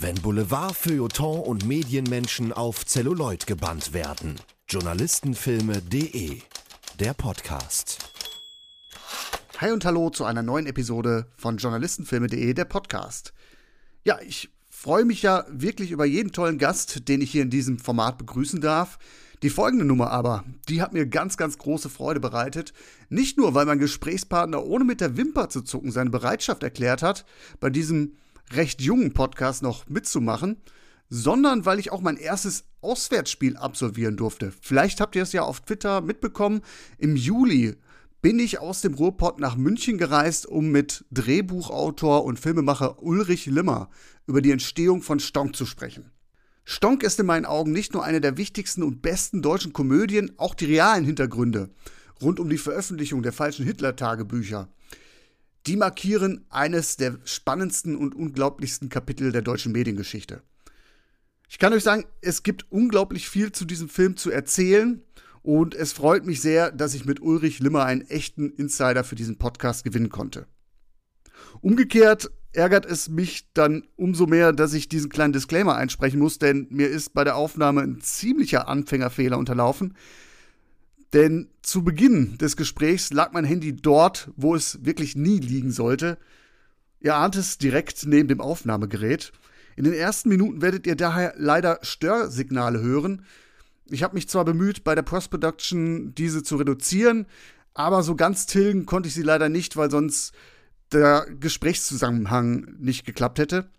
Wenn Boulevard, Feuilleton und Medienmenschen auf Zelluloid gebannt werden. Journalistenfilme.de Der Podcast. Hi und hallo zu einer neuen Episode von Journalistenfilme.de, der Podcast. Ja, ich freue mich ja wirklich über jeden tollen Gast, den ich hier in diesem Format begrüßen darf. Die folgende Nummer aber, die hat mir ganz, ganz große Freude bereitet. Nicht nur, weil mein Gesprächspartner ohne mit der Wimper zu zucken seine Bereitschaft erklärt hat, bei diesem recht jungen Podcast noch mitzumachen, sondern weil ich auch mein erstes Auswärtsspiel absolvieren durfte. Vielleicht habt ihr es ja auf Twitter mitbekommen. Im Juli bin ich aus dem Ruhrpott nach München gereist, um mit Drehbuchautor und Filmemacher Ulrich Limmer über die Entstehung von Stonk zu sprechen. Stonk ist in meinen Augen nicht nur eine der wichtigsten und besten deutschen Komödien, auch die realen Hintergründe rund um die Veröffentlichung der falschen Hitler-Tagebücher. Die markieren eines der spannendsten und unglaublichsten Kapitel der deutschen Mediengeschichte. Ich kann euch sagen, es gibt unglaublich viel zu diesem Film zu erzählen und es freut mich sehr, dass ich mit Ulrich Limmer einen echten Insider für diesen Podcast gewinnen konnte. Umgekehrt ärgert es mich dann umso mehr, dass ich diesen kleinen Disclaimer einsprechen muss, denn mir ist bei der Aufnahme ein ziemlicher Anfängerfehler unterlaufen. Denn zu Beginn des Gesprächs lag mein Handy dort, wo es wirklich nie liegen sollte. Ihr ahnt es direkt neben dem Aufnahmegerät. In den ersten Minuten werdet ihr daher leider Störsignale hören. Ich habe mich zwar bemüht, bei der Post-Production diese zu reduzieren, aber so ganz tilgen konnte ich sie leider nicht, weil sonst der Gesprächszusammenhang nicht geklappt hätte.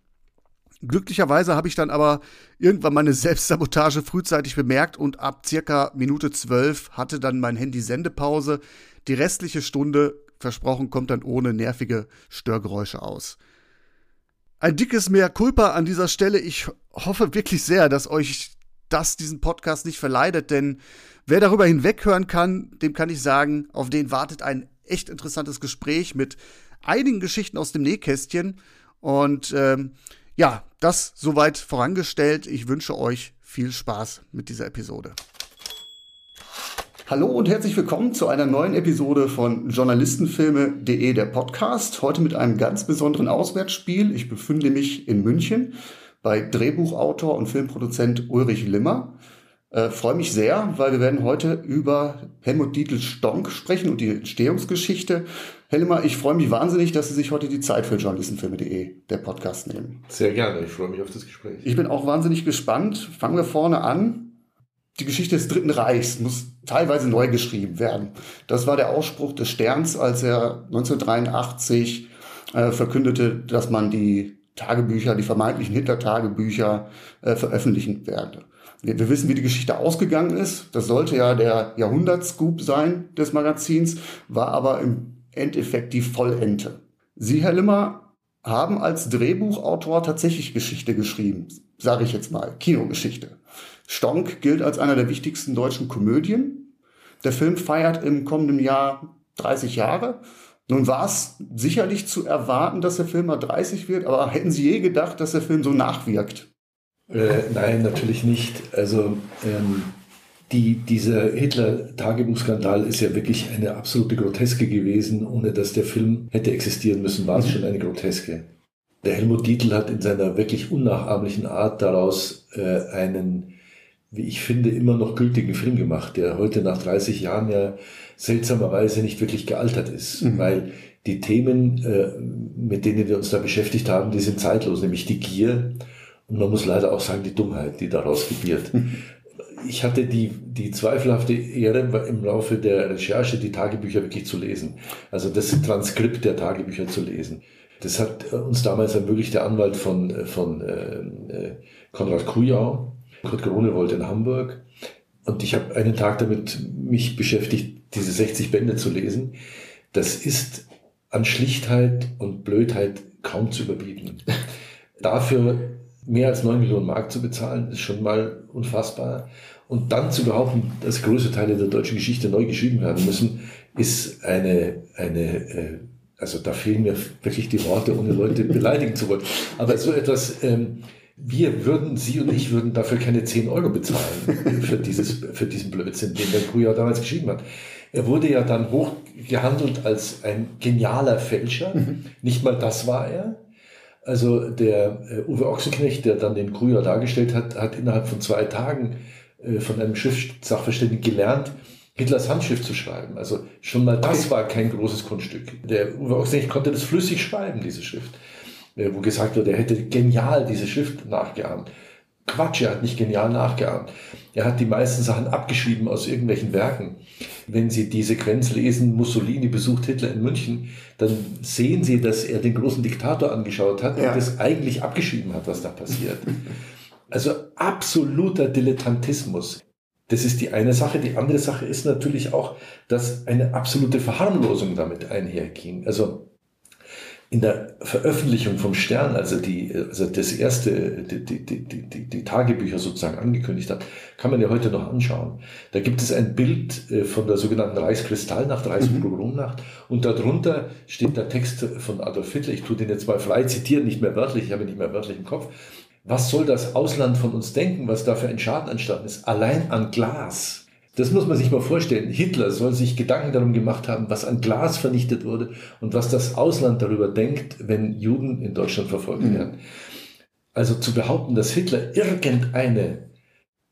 Glücklicherweise habe ich dann aber irgendwann meine Selbstsabotage frühzeitig bemerkt und ab circa Minute zwölf hatte dann mein Handy Sendepause. Die restliche Stunde, versprochen, kommt dann ohne nervige Störgeräusche aus. Ein dickes Mehr Culpa an dieser Stelle. Ich hoffe wirklich sehr, dass euch das diesen Podcast nicht verleidet, denn wer darüber hinweghören kann, dem kann ich sagen, auf den wartet ein echt interessantes Gespräch mit einigen Geschichten aus dem Nähkästchen. Und ähm, ja, das soweit vorangestellt. Ich wünsche euch viel Spaß mit dieser Episode. Hallo und herzlich willkommen zu einer neuen Episode von Journalistenfilme.de, der Podcast. Heute mit einem ganz besonderen Auswärtsspiel. Ich befinde mich in München bei Drehbuchautor und Filmproduzent Ulrich Limmer. Äh, Freue mich sehr, weil wir werden heute über Helmut Dietl Stonk sprechen und die Entstehungsgeschichte. Helma, ich freue mich wahnsinnig, dass Sie sich heute die Zeit für Journalistenfilme.de, der Podcast, nehmen. Sehr gerne, ich freue mich auf das Gespräch. Ich bin auch wahnsinnig gespannt. Fangen wir vorne an. Die Geschichte des Dritten Reichs muss teilweise neu geschrieben werden. Das war der Ausspruch des Sterns, als er 1983 äh, verkündete, dass man die Tagebücher, die vermeintlichen Hitler-Tagebücher äh, veröffentlichen werde. Wir, wir wissen, wie die Geschichte ausgegangen ist. Das sollte ja der Jahrhundertscoop sein des Magazins, war aber im Endeffekt die Vollente. Sie, Herr Limmer, haben als Drehbuchautor tatsächlich Geschichte geschrieben, sage ich jetzt mal, Kinogeschichte. Stonk gilt als einer der wichtigsten deutschen Komödien. Der Film feiert im kommenden Jahr 30 Jahre. Nun war es sicherlich zu erwarten, dass der Film mal 30 wird, aber hätten Sie je gedacht, dass der Film so nachwirkt? Äh, nein, natürlich nicht. Also ähm, die, dieser Hitler-Tagebuchskandal ist ja wirklich eine absolute Groteske gewesen. Ohne dass der Film hätte existieren müssen, war es mhm. schon eine Groteske. Der Helmut Dietl hat in seiner wirklich unnachahmlichen Art daraus äh, einen, wie ich finde, immer noch gültigen Film gemacht, der heute nach 30 Jahren ja seltsamerweise nicht wirklich gealtert ist, mhm. weil die Themen, äh, mit denen wir uns da beschäftigt haben, die sind zeitlos, nämlich die Gier und man muss leider auch sagen, die Dummheit, die daraus gebiert. Ich hatte die, die zweifelhafte Ehre, im Laufe der Recherche die Tagebücher wirklich zu lesen. Also das Transkript der Tagebücher zu lesen. Das hat uns damals ermöglicht, der Anwalt von, von äh, äh Konrad Kujau, Kurt Grunewold in Hamburg. Und ich habe einen Tag damit mich beschäftigt, diese 60 Bände zu lesen. Das ist an Schlichtheit und Blödheit kaum zu überbieten. Dafür mehr als 9 Millionen Mark zu bezahlen, ist schon mal unfassbar. Und dann zu behaupten, dass größte Teile der deutschen Geschichte neu geschrieben werden müssen, ist eine, eine äh, also da fehlen mir wirklich die Worte, ohne Leute beleidigen zu wollen. Aber so etwas, ähm, wir würden, Sie und ich würden dafür keine 10 Euro bezahlen für, dieses, für diesen Blödsinn, den der Gruyau damals geschrieben hat. Er wurde ja dann hoch gehandelt als ein genialer Fälscher. Mhm. Nicht mal das war er. Also der äh, Uwe Ochsenknecht, der dann den Krüger dargestellt hat, hat innerhalb von zwei Tagen äh, von einem Schriftsachverständigen gelernt, Hitlers Handschrift zu schreiben. Also schon mal das war kein großes Kunststück. Der Uwe Ochsenknecht konnte das flüssig schreiben, diese Schrift. Äh, wo gesagt wird, er hätte genial diese Schrift nachgeahmt. Quatsch, er hat nicht genial nachgeahmt. Er hat die meisten Sachen abgeschrieben aus irgendwelchen Werken. Wenn Sie die Sequenz lesen, Mussolini besucht Hitler in München, dann sehen Sie, dass er den großen Diktator angeschaut hat ja. und das eigentlich abgeschrieben hat, was da passiert. Also absoluter Dilettantismus. Das ist die eine Sache. Die andere Sache ist natürlich auch, dass eine absolute Verharmlosung damit einherging. Also in der Veröffentlichung vom Stern, also die, also das erste, die, die, die, die, die Tagebücher sozusagen angekündigt hat, kann man ja heute noch anschauen. Da gibt es ein Bild äh, von der sogenannten Reichskristallnacht, Reichspogromnacht, mhm. und darunter steht der Text von Adolf Hitler. Ich tue den jetzt mal frei zitieren, nicht mehr wörtlich, ich habe ihn nicht mehr wörtlich im Kopf. Was soll das Ausland von uns denken, was da für ein Schaden entstanden ist? Allein an Glas das muss man sich mal vorstellen. Hitler soll sich Gedanken darum gemacht haben, was an Glas vernichtet wurde und was das Ausland darüber denkt, wenn Juden in Deutschland verfolgt mhm. werden. Also zu behaupten, dass Hitler irgendeine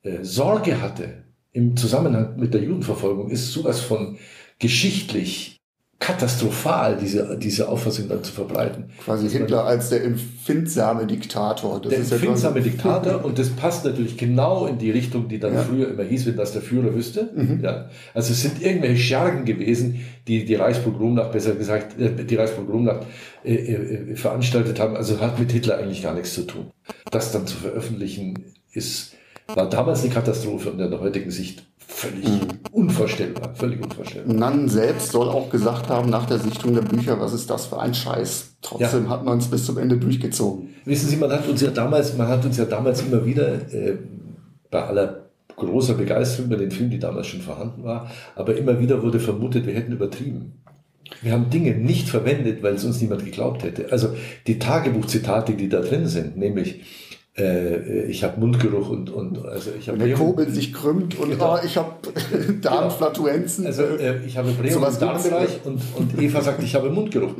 äh, Sorge hatte im Zusammenhang mit der Judenverfolgung, ist sowas von geschichtlich katastrophal, diese, diese Auffassung dann zu verbreiten. Quasi Hitler als der empfindsame Diktator. Das der empfindsame ja Diktator und das passt natürlich genau in die Richtung, die dann ja. früher immer hieß, wenn das der Führer wüsste. Mhm. Ja. Also es sind irgendwelche Schergen gewesen, die die Reichspogromnacht, besser gesagt, äh, die Reichspogromnacht äh, äh, veranstaltet haben. Also hat mit Hitler eigentlich gar nichts zu tun. Das dann zu veröffentlichen ist, war damals eine Katastrophe und in der heutigen Sicht Völlig mhm. unvorstellbar, völlig unvorstellbar. Nann selbst soll auch gesagt haben nach der Sichtung der Bücher, was ist das für ein Scheiß. Trotzdem ja. hat man es bis zum Ende durchgezogen. Wissen Sie, man hat uns ja damals, man hat uns ja damals immer wieder äh, bei aller großer Begeisterung über den Film, die damals schon vorhanden war, aber immer wieder wurde vermutet, wir hätten übertrieben. Wir haben Dinge nicht verwendet, weil es uns niemand geglaubt hätte. Also die Tagebuchzitate, die da drin sind, nämlich äh, ich habe Mundgeruch und, und also ich habe. Der Kobel sich krümmt und genau. oh, ich habe Darmflatuenzen. Also äh, ich habe Blähung im Darmbereich und, und Eva sagt, ich habe Mundgeruch.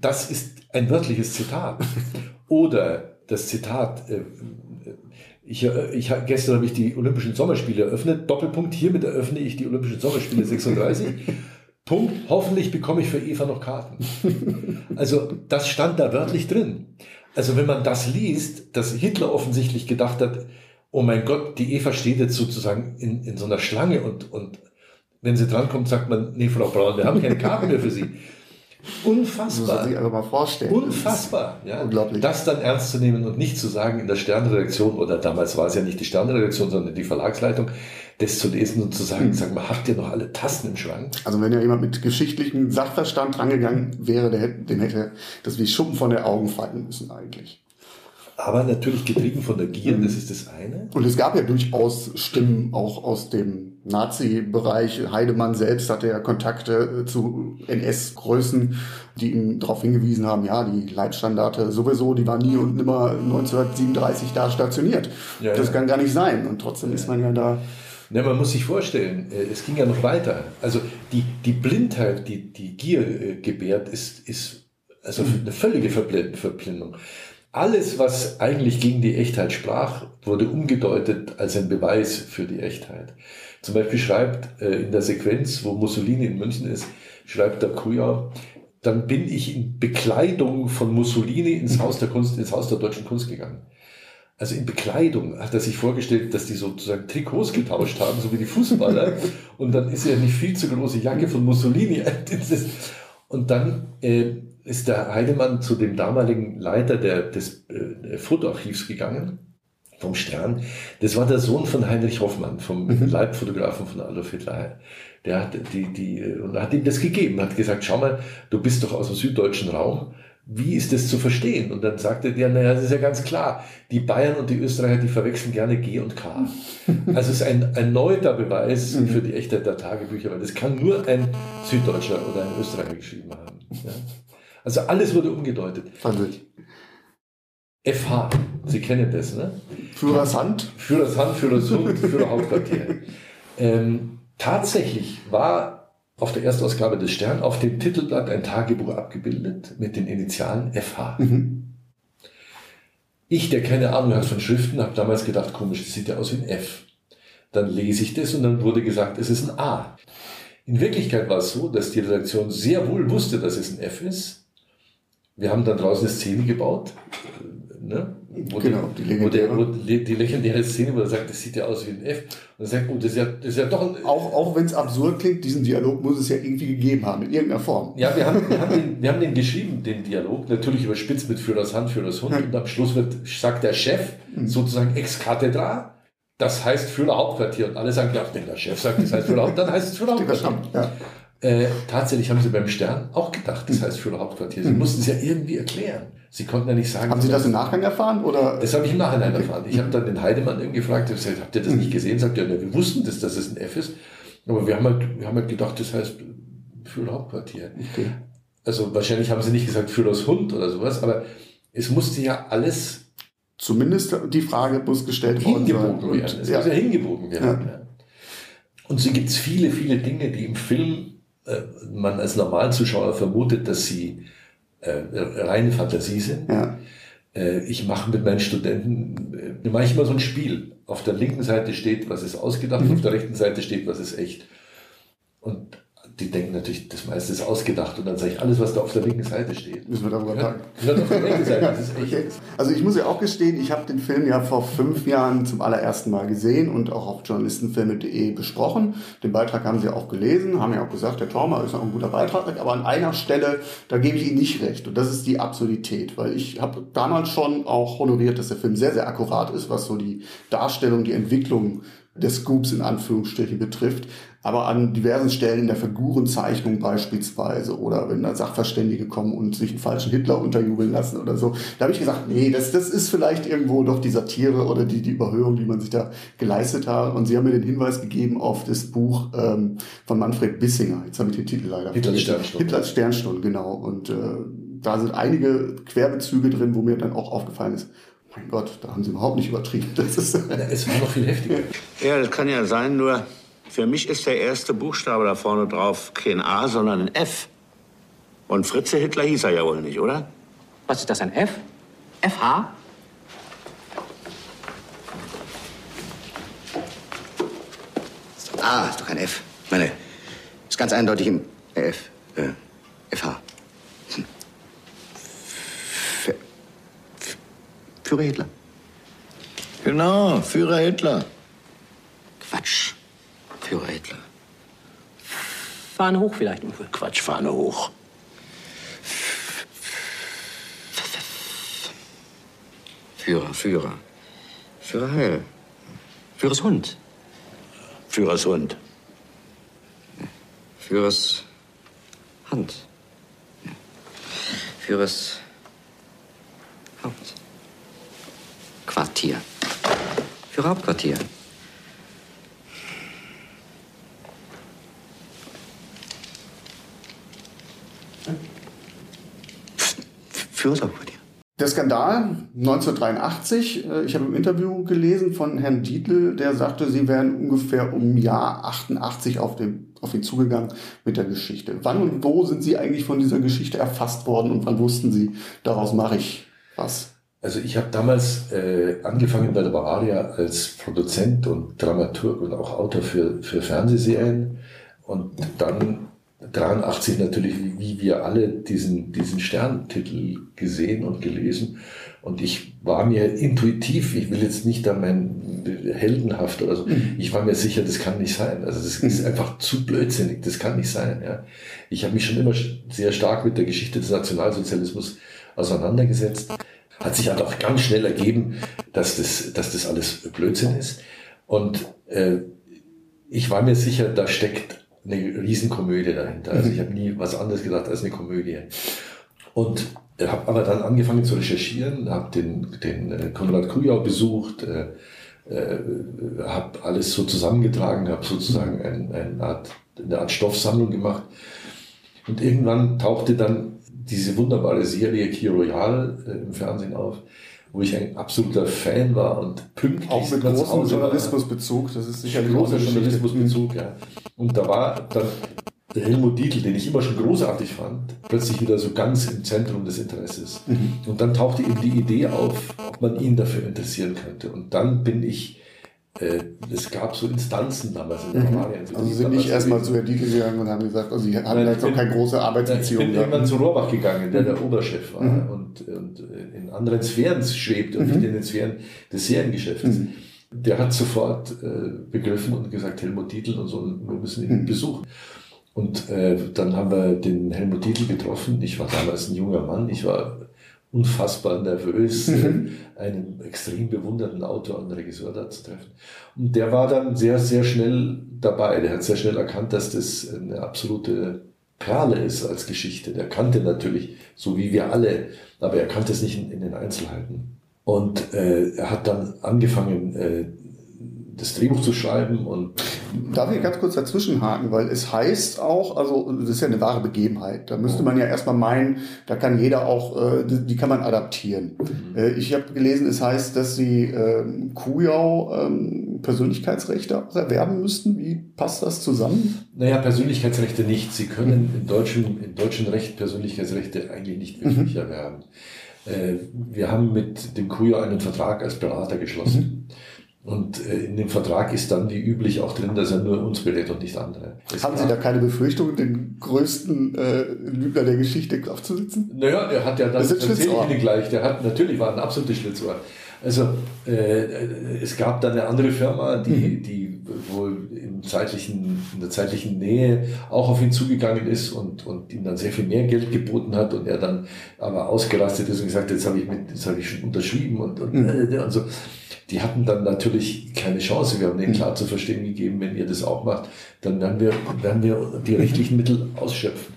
Das ist ein wörtliches Zitat. Oder das Zitat, äh, ich, äh, ich, gestern habe ich die Olympischen Sommerspiele eröffnet. Doppelpunkt, hiermit eröffne ich die Olympischen Sommerspiele 36. Punkt, hoffentlich bekomme ich für Eva noch Karten. Also das stand da wörtlich drin. Also wenn man das liest, dass Hitler offensichtlich gedacht hat, oh mein Gott, die Eva steht jetzt sozusagen in, in so einer Schlange und, und wenn sie drankommt, sagt man, nee, Frau Braun, wir haben keine Karten mehr für Sie. Unfassbar. Muss sich einfach mal vorstellen. Unfassbar. Ja. Unglaublich. Das dann ernst zu nehmen und nicht zu sagen in der Sternredaktion, oder damals war es ja nicht die Sternredaktion, sondern die Verlagsleitung, das zu lesen und zu sagen, hm. sag mal, habt ihr noch alle Tasten im Schrank? Also wenn ja jemand mit geschichtlichem Sachverstand rangegangen wäre, der hätte, dem hätte das wie Schuppen von den Augen fallen müssen eigentlich. Aber natürlich getrieben von der Gier, mhm. das ist das eine. Und es gab ja durchaus Stimmen auch aus dem Nazi-Bereich. Heidemann selbst hatte ja Kontakte zu NS-Größen, die ihm darauf hingewiesen haben, ja, die Leitstandarte sowieso, die waren nie und nimmer 1937 da stationiert. Ja, das ja. kann gar nicht sein. Und trotzdem ja. ist man ja da Ne, man muss sich vorstellen, äh, es ging ja noch weiter. Also die, die Blindheit, die die Gier äh, gebärt, ist, ist also eine völlige Verblindung. Alles, was eigentlich gegen die Echtheit sprach, wurde umgedeutet als ein Beweis für die Echtheit. Zum Beispiel schreibt äh, in der Sequenz, wo Mussolini in München ist, schreibt der Kuja, dann bin ich in Bekleidung von Mussolini ins Haus der Kunst, ins Haus der deutschen Kunst gegangen also in Bekleidung hat er sich vorgestellt, dass die sozusagen Trikots getauscht haben, so wie die Fußballer. Und dann ist ja nicht viel zu große Jacke von Mussolini. Und dann äh, ist der Heidemann zu dem damaligen Leiter der, des äh, Fotoarchivs gegangen, vom Stern. Das war der Sohn von Heinrich Hoffmann, vom mhm. Leibfotografen von Adolf Hitler. Der hat die, die, und hat ihm das gegeben, hat gesagt, schau mal, du bist doch aus dem süddeutschen Raum wie ist das zu verstehen? Und dann sagte der, naja, das ist ja ganz klar, die Bayern und die Österreicher, die verwechseln gerne G und K. Also es ist ein erneuter Beweis mhm. für die Echtheit der Tagebücher, weil das kann nur ein Süddeutscher oder ein Österreicher geschrieben haben. Ja? Also alles wurde umgedeutet. Wahnsinn. FH, Sie kennen das, ne? Führershand? Führershand, Führershund, Führerhauptquartier. Ähm, tatsächlich war auf der Erstausgabe des Stern auf dem Titelblatt ein Tagebuch abgebildet mit den Initialen FH. Mhm. Ich, der keine Ahnung hat von Schriften, habe damals gedacht, komisch, das sieht ja aus wie ein F. Dann lese ich das und dann wurde gesagt, es ist ein A. In Wirklichkeit war es so, dass die Redaktion sehr wohl wusste, dass es ein F ist. Wir haben dann draußen eine Szene gebaut, ne? Wo, Genau, die, die wo, der, legendäre. wo die, legendäre Szene, wo er sagt, das sieht ja aus wie ein F. Und er sagt, oh, das ist ja, das ist ja doch ein, Auch, auch wenn es absurd klingt, diesen Dialog muss es ja irgendwie gegeben haben, in irgendeiner Form. Ja, wir haben, wir, haben den, wir haben den geschrieben, den Dialog, natürlich überspitzt mit Führers Hand, Führers Hund. Und am Schluss wird, sagt der Chef sozusagen ex cathedra, das heißt Führer Hauptquartier. Und alle sagen, ja, wenn der Chef sagt, das heißt Führer Hauptquartier, dann heißt es Führer Hauptquartier. Ja. Äh, tatsächlich haben sie beim Stern auch gedacht, das heißt Führer Hauptquartier. Sie mussten es ja irgendwie erklären. Sie konnten ja nicht sagen, Haben Sie das im Nachgang erfahren? Oder? das habe ich im Nachhinein erfahren. Ich habe dann den Heidemann irgendwie gefragt, ich gesagt, habt ihr das nicht gesehen? Sagt er, ja, wir wussten das, dass es ein F ist. Aber wir haben halt, wir haben halt gedacht, das heißt Führer Hauptquartier. Okay. Also wahrscheinlich haben sie nicht gesagt Führers Hund oder sowas, aber es musste ja alles Zumindest die Frage muss gestellt worden sein. hingebogen Und, werden. Es ja. muss ja hingebogen werden. Ja. Und so gibt es viele, viele Dinge, die im Film äh, man als normalen Zuschauer vermutet, dass sie äh, reine Fantasie sind. Ja. Äh, ich mache mit meinen Studenten äh, immer so ein Spiel. Auf der linken Seite steht, was ist ausgedacht, Mhm. auf der rechten Seite steht, was ist echt. Und die denken natürlich, das meiste ist ausgedacht. Und dann sage ich, alles, was da auf der linken Seite steht, Müssen wir darüber der rechten Seite. Okay. Also ich muss ja auch gestehen, ich habe den Film ja vor fünf Jahren zum allerersten Mal gesehen und auch auf journalistenfilme.de besprochen. Den Beitrag haben Sie auch gelesen, haben ja auch gesagt, der Trauma ist auch ein guter Beitrag, aber an einer Stelle, da gebe ich Ihnen nicht recht und das ist die Absurdität, weil ich habe damals schon auch honoriert, dass der Film sehr, sehr akkurat ist, was so die Darstellung, die Entwicklung des Scoops in Anführungsstrichen betrifft, aber an diversen Stellen in der Figurenzeichnung beispielsweise oder wenn da Sachverständige kommen und sich einen falschen Hitler unterjubeln lassen oder so, da habe ich gesagt, nee, das, das ist vielleicht irgendwo doch die Satire oder die, die Überhöhung, die man sich da geleistet hat. Und Sie haben mir den Hinweis gegeben auf das Buch ähm, von Manfred Bissinger. Jetzt habe ich den Titel leider. Hitlers. Sternstunde. Hitlers Sternstunde, genau. Und äh, da sind einige Querbezüge drin, wo mir dann auch aufgefallen ist, mein Gott, da haben sie überhaupt nicht übertrieben. Das ist, Es war noch viel heftiger. Ja, das kann ja sein, nur für mich ist der erste Buchstabe da vorne drauf kein A, sondern ein F. Und Fritze Hitler hieß er ja wohl nicht, oder? Was ist das, ein F? FH? Ah, ist doch kein F. Ich meine, ist ganz eindeutig im äh, F. Äh, FH. Hm. Für, für, Führer Hitler. Genau, Führer Hitler. Quatsch. Führer Hitler. Fahne hoch vielleicht, Uwe. Quatsch, Fahne hoch. Führer, Führer. Führer Heil. Führers Hund. Führers Hund. Führers Hand. Führers Haupt. Quartier. Führer Hauptquartier. Führers Hauptquartier. Der Skandal 1983, äh, ich habe im Interview gelesen von Herrn Dietl, der sagte, sie wären ungefähr um Jahr 88 auf, den, auf ihn zugegangen mit der Geschichte. Wann und wo sind Sie eigentlich von dieser Geschichte erfasst worden und wann wussten Sie, daraus mache ich was? Also ich habe damals äh, angefangen bei der Bavaria als Produzent und Dramaturg und auch Autor für, für Fernsehserien und dann 83 natürlich, wie, wir alle, diesen, diesen Sterntitel gesehen und gelesen. Und ich war mir intuitiv, ich will jetzt nicht da mein heldenhaft oder so, ich war mir sicher, das kann nicht sein. Also das ist einfach zu blödsinnig, das kann nicht sein. Ja. Ich habe mich schon immer sehr stark mit der Geschichte des Nationalsozialismus auseinandergesetzt. Hat sich halt auch ganz schnell ergeben, dass das, dass das alles Blödsinn ist. Und äh, ich war mir sicher, da steckt eine Riesenkomödie dahinter. Also ich habe nie was anderes gedacht als eine Komödie. Und habe aber dann angefangen zu recherchieren, habe den, den äh, Konrad Kujau besucht, äh, äh, habe alles so zusammengetragen, habe sozusagen ein, eine, Art, eine Art Stoffsammlung gemacht. Und irgendwann tauchte dann diese wunderbare Serie Key Royal äh, im Fernsehen auf, wo ich ein absoluter Fan war und pünktlich Auch mit großem. Journalismusbezug, das ist sicherlich großer. Journalismusbezug, ja. Und da war dann der Helmut Dietl, den ich immer schon großartig fand, plötzlich wieder so ganz im Zentrum des Interesses. Mhm. Und dann tauchte eben die Idee auf, ob man ihn dafür interessieren könnte. Und dann bin ich, es gab so Instanzen damals in Bavaria. Also sind nicht erstmal zu Herr Dietl gegangen und haben gesagt, also sie hatten Nein, jetzt ich noch bin- keine große ich Arbeitsbeziehung. bin gehabt. irgendwann zu Rohrbach gegangen, der der Oberchef war und, und in anderen Sphären schwebt und nicht in den Sphären des Seriengeschäftes. Der hat sofort äh, begriffen und gesagt, Helmut Dietl und so, wir müssen ihn besuchen. Und äh, dann haben wir den Helmut Dietl getroffen. Ich war damals ein junger Mann. Ich war unfassbar nervös, einen extrem bewunderten Autor und Regisseur da zu treffen. Und der war dann sehr, sehr schnell dabei. Der hat sehr schnell erkannt, dass das eine absolute Perle ist als Geschichte. Der kannte natürlich, so wie wir alle, aber er kannte es nicht in, in den Einzelheiten. Und äh, er hat dann angefangen, äh, das Drehbuch zu schreiben und Darf ich ganz kurz dazwischenhaken, weil es heißt auch, also das ist ja eine wahre Begebenheit. Da müsste man ja erstmal meinen, da kann jeder auch, äh, die, die kann man adaptieren. Äh, ich habe gelesen, es heißt, dass sie ähm, Kujau ähm, Persönlichkeitsrechte auch erwerben müssten. Wie passt das zusammen? Naja, Persönlichkeitsrechte nicht. Sie können im deutschen, im deutschen Recht Persönlichkeitsrechte eigentlich nicht wirklich erwerben. Äh, wir haben mit dem Kujo einen Vertrag als Berater geschlossen. Und äh, in dem Vertrag ist dann wie üblich auch drin, dass er nur uns berät und nicht andere. Es Haben Sie da keine Befürchtung, den größten äh, Lügner der Geschichte aufzusitzen? Naja, er hat ja dann, Das ist ein erzähl ich. Ihnen gleich, der hat, natürlich war ein absolutes Schlitzohr. Also, äh, es gab dann eine andere Firma, die, Mhm. die wohl im zeitlichen, in der zeitlichen Nähe auch auf ihn zugegangen ist und, und ihm dann sehr viel mehr Geld geboten hat und er dann aber ausgerastet ist und gesagt, jetzt habe ich mit, jetzt habe ich schon unterschrieben und, und, Mhm. äh, und so. Die hatten dann natürlich keine Chance. Wir haben denen klar zu verstehen gegeben, wenn ihr das auch macht, dann werden wir, werden wir die rechtlichen Mittel ausschöpfen.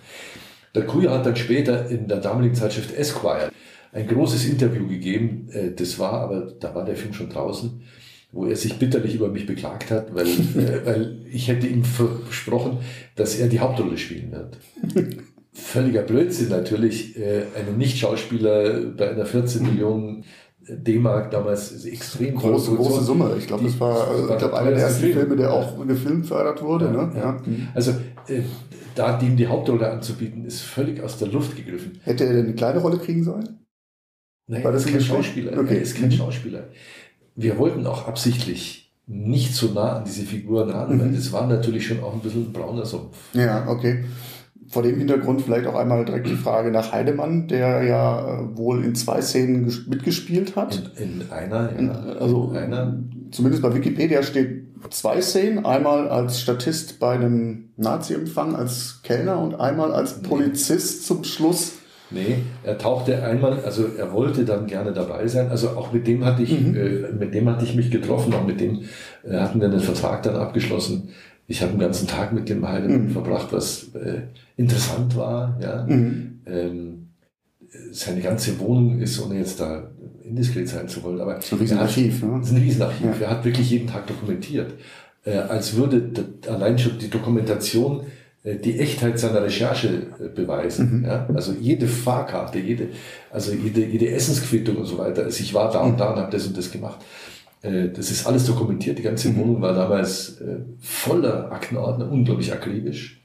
Der Kuya hat dann später in der damaligen Zeitschrift Esquire ein großes Interview gegeben. Äh, Das war aber, da war der Film schon draußen, wo er sich bitterlich über mich beklagt hat, weil, äh, weil ich hätte ihm versprochen, dass er die Hauptrolle spielen wird. Völliger Blödsinn natürlich. Äh, Einen Nicht-Schauspieler bei einer 14 Millionen D-Mark damals ist extrem Große, Produktion. große Summe. Ich glaube, das war, äh, ich war glaub, der einer der ersten Film. Filme, der auch gefilmfördert wurde. Ne? Ja. Ja. Also äh, da ihm die Hauptrolle anzubieten, ist völlig aus der Luft gegriffen. Hätte er denn eine kleine Rolle kriegen sollen? Nein, War das ist ein kein? Schauspieler. Okay. Er ist kein Schauspieler. Wir wollten auch absichtlich nicht so nah an diese Figuren ran, weil das war natürlich schon auch ein bisschen ein brauner Sumpf. Ja, okay. Vor dem Hintergrund vielleicht auch einmal direkt die Frage nach Heidemann, der ja äh, wohl in zwei Szenen ges- mitgespielt hat. In, in einer, ja, In, also in einer, zumindest bei Wikipedia steht zwei Szenen. Einmal als Statist bei einem Nazi-Empfang als Kellner und einmal als Polizist zum Schluss. Nee, er tauchte einmal, also er wollte dann gerne dabei sein, also auch mit dem hatte ich, äh, mit dem hatte ich mich getroffen, auch mit dem äh, hatten wir einen Vertrag dann abgeschlossen. Ich habe den ganzen Tag mit dem Heidemann verbracht, was äh, interessant war, ja. Ähm, seine ganze Wohnung ist, ohne jetzt da indiskret sein zu wollen, aber So ein Riesenarchiv, ne? hat, das ist ein Riesenarchiv. Ja. Er hat wirklich jeden Tag dokumentiert, äh, als würde allein schon die Dokumentation die Echtheit seiner Recherche äh, beweisen. Mhm. Ja? Also jede Fahrkarte, jede, also jede, jede Essensquittung und so weiter. Also ich war da Mhm. und da und habe das und das gemacht. Äh, Das ist alles dokumentiert. Die ganze Mhm. Wohnung war damals äh, voller Aktenordner, unglaublich akribisch.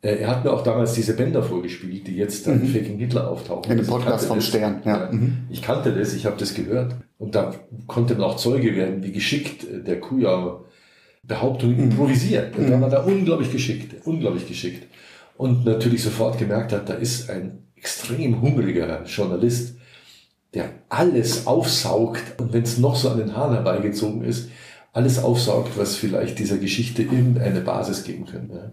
Äh, Er hat mir auch damals diese Bänder vorgespielt, die jetzt dann Faking Hitler auftauchen. Mhm. In dem Also Podcast vom das. Stern, ja. Mhm. Ich kannte das, ich habe das gehört. Und da konnte man auch Zeuge werden, wie geschickt äh, der Kujau Behauptungen Mhm. improvisiert. Und da war da unglaublich geschickt, unglaublich geschickt. Und natürlich sofort gemerkt hat, da ist ein extrem hungriger Journalist, der alles aufsaugt und wenn es noch so an den Haaren herbeigezogen ist, alles aufsaugt, was vielleicht dieser Geschichte irgendeine Basis geben könnte.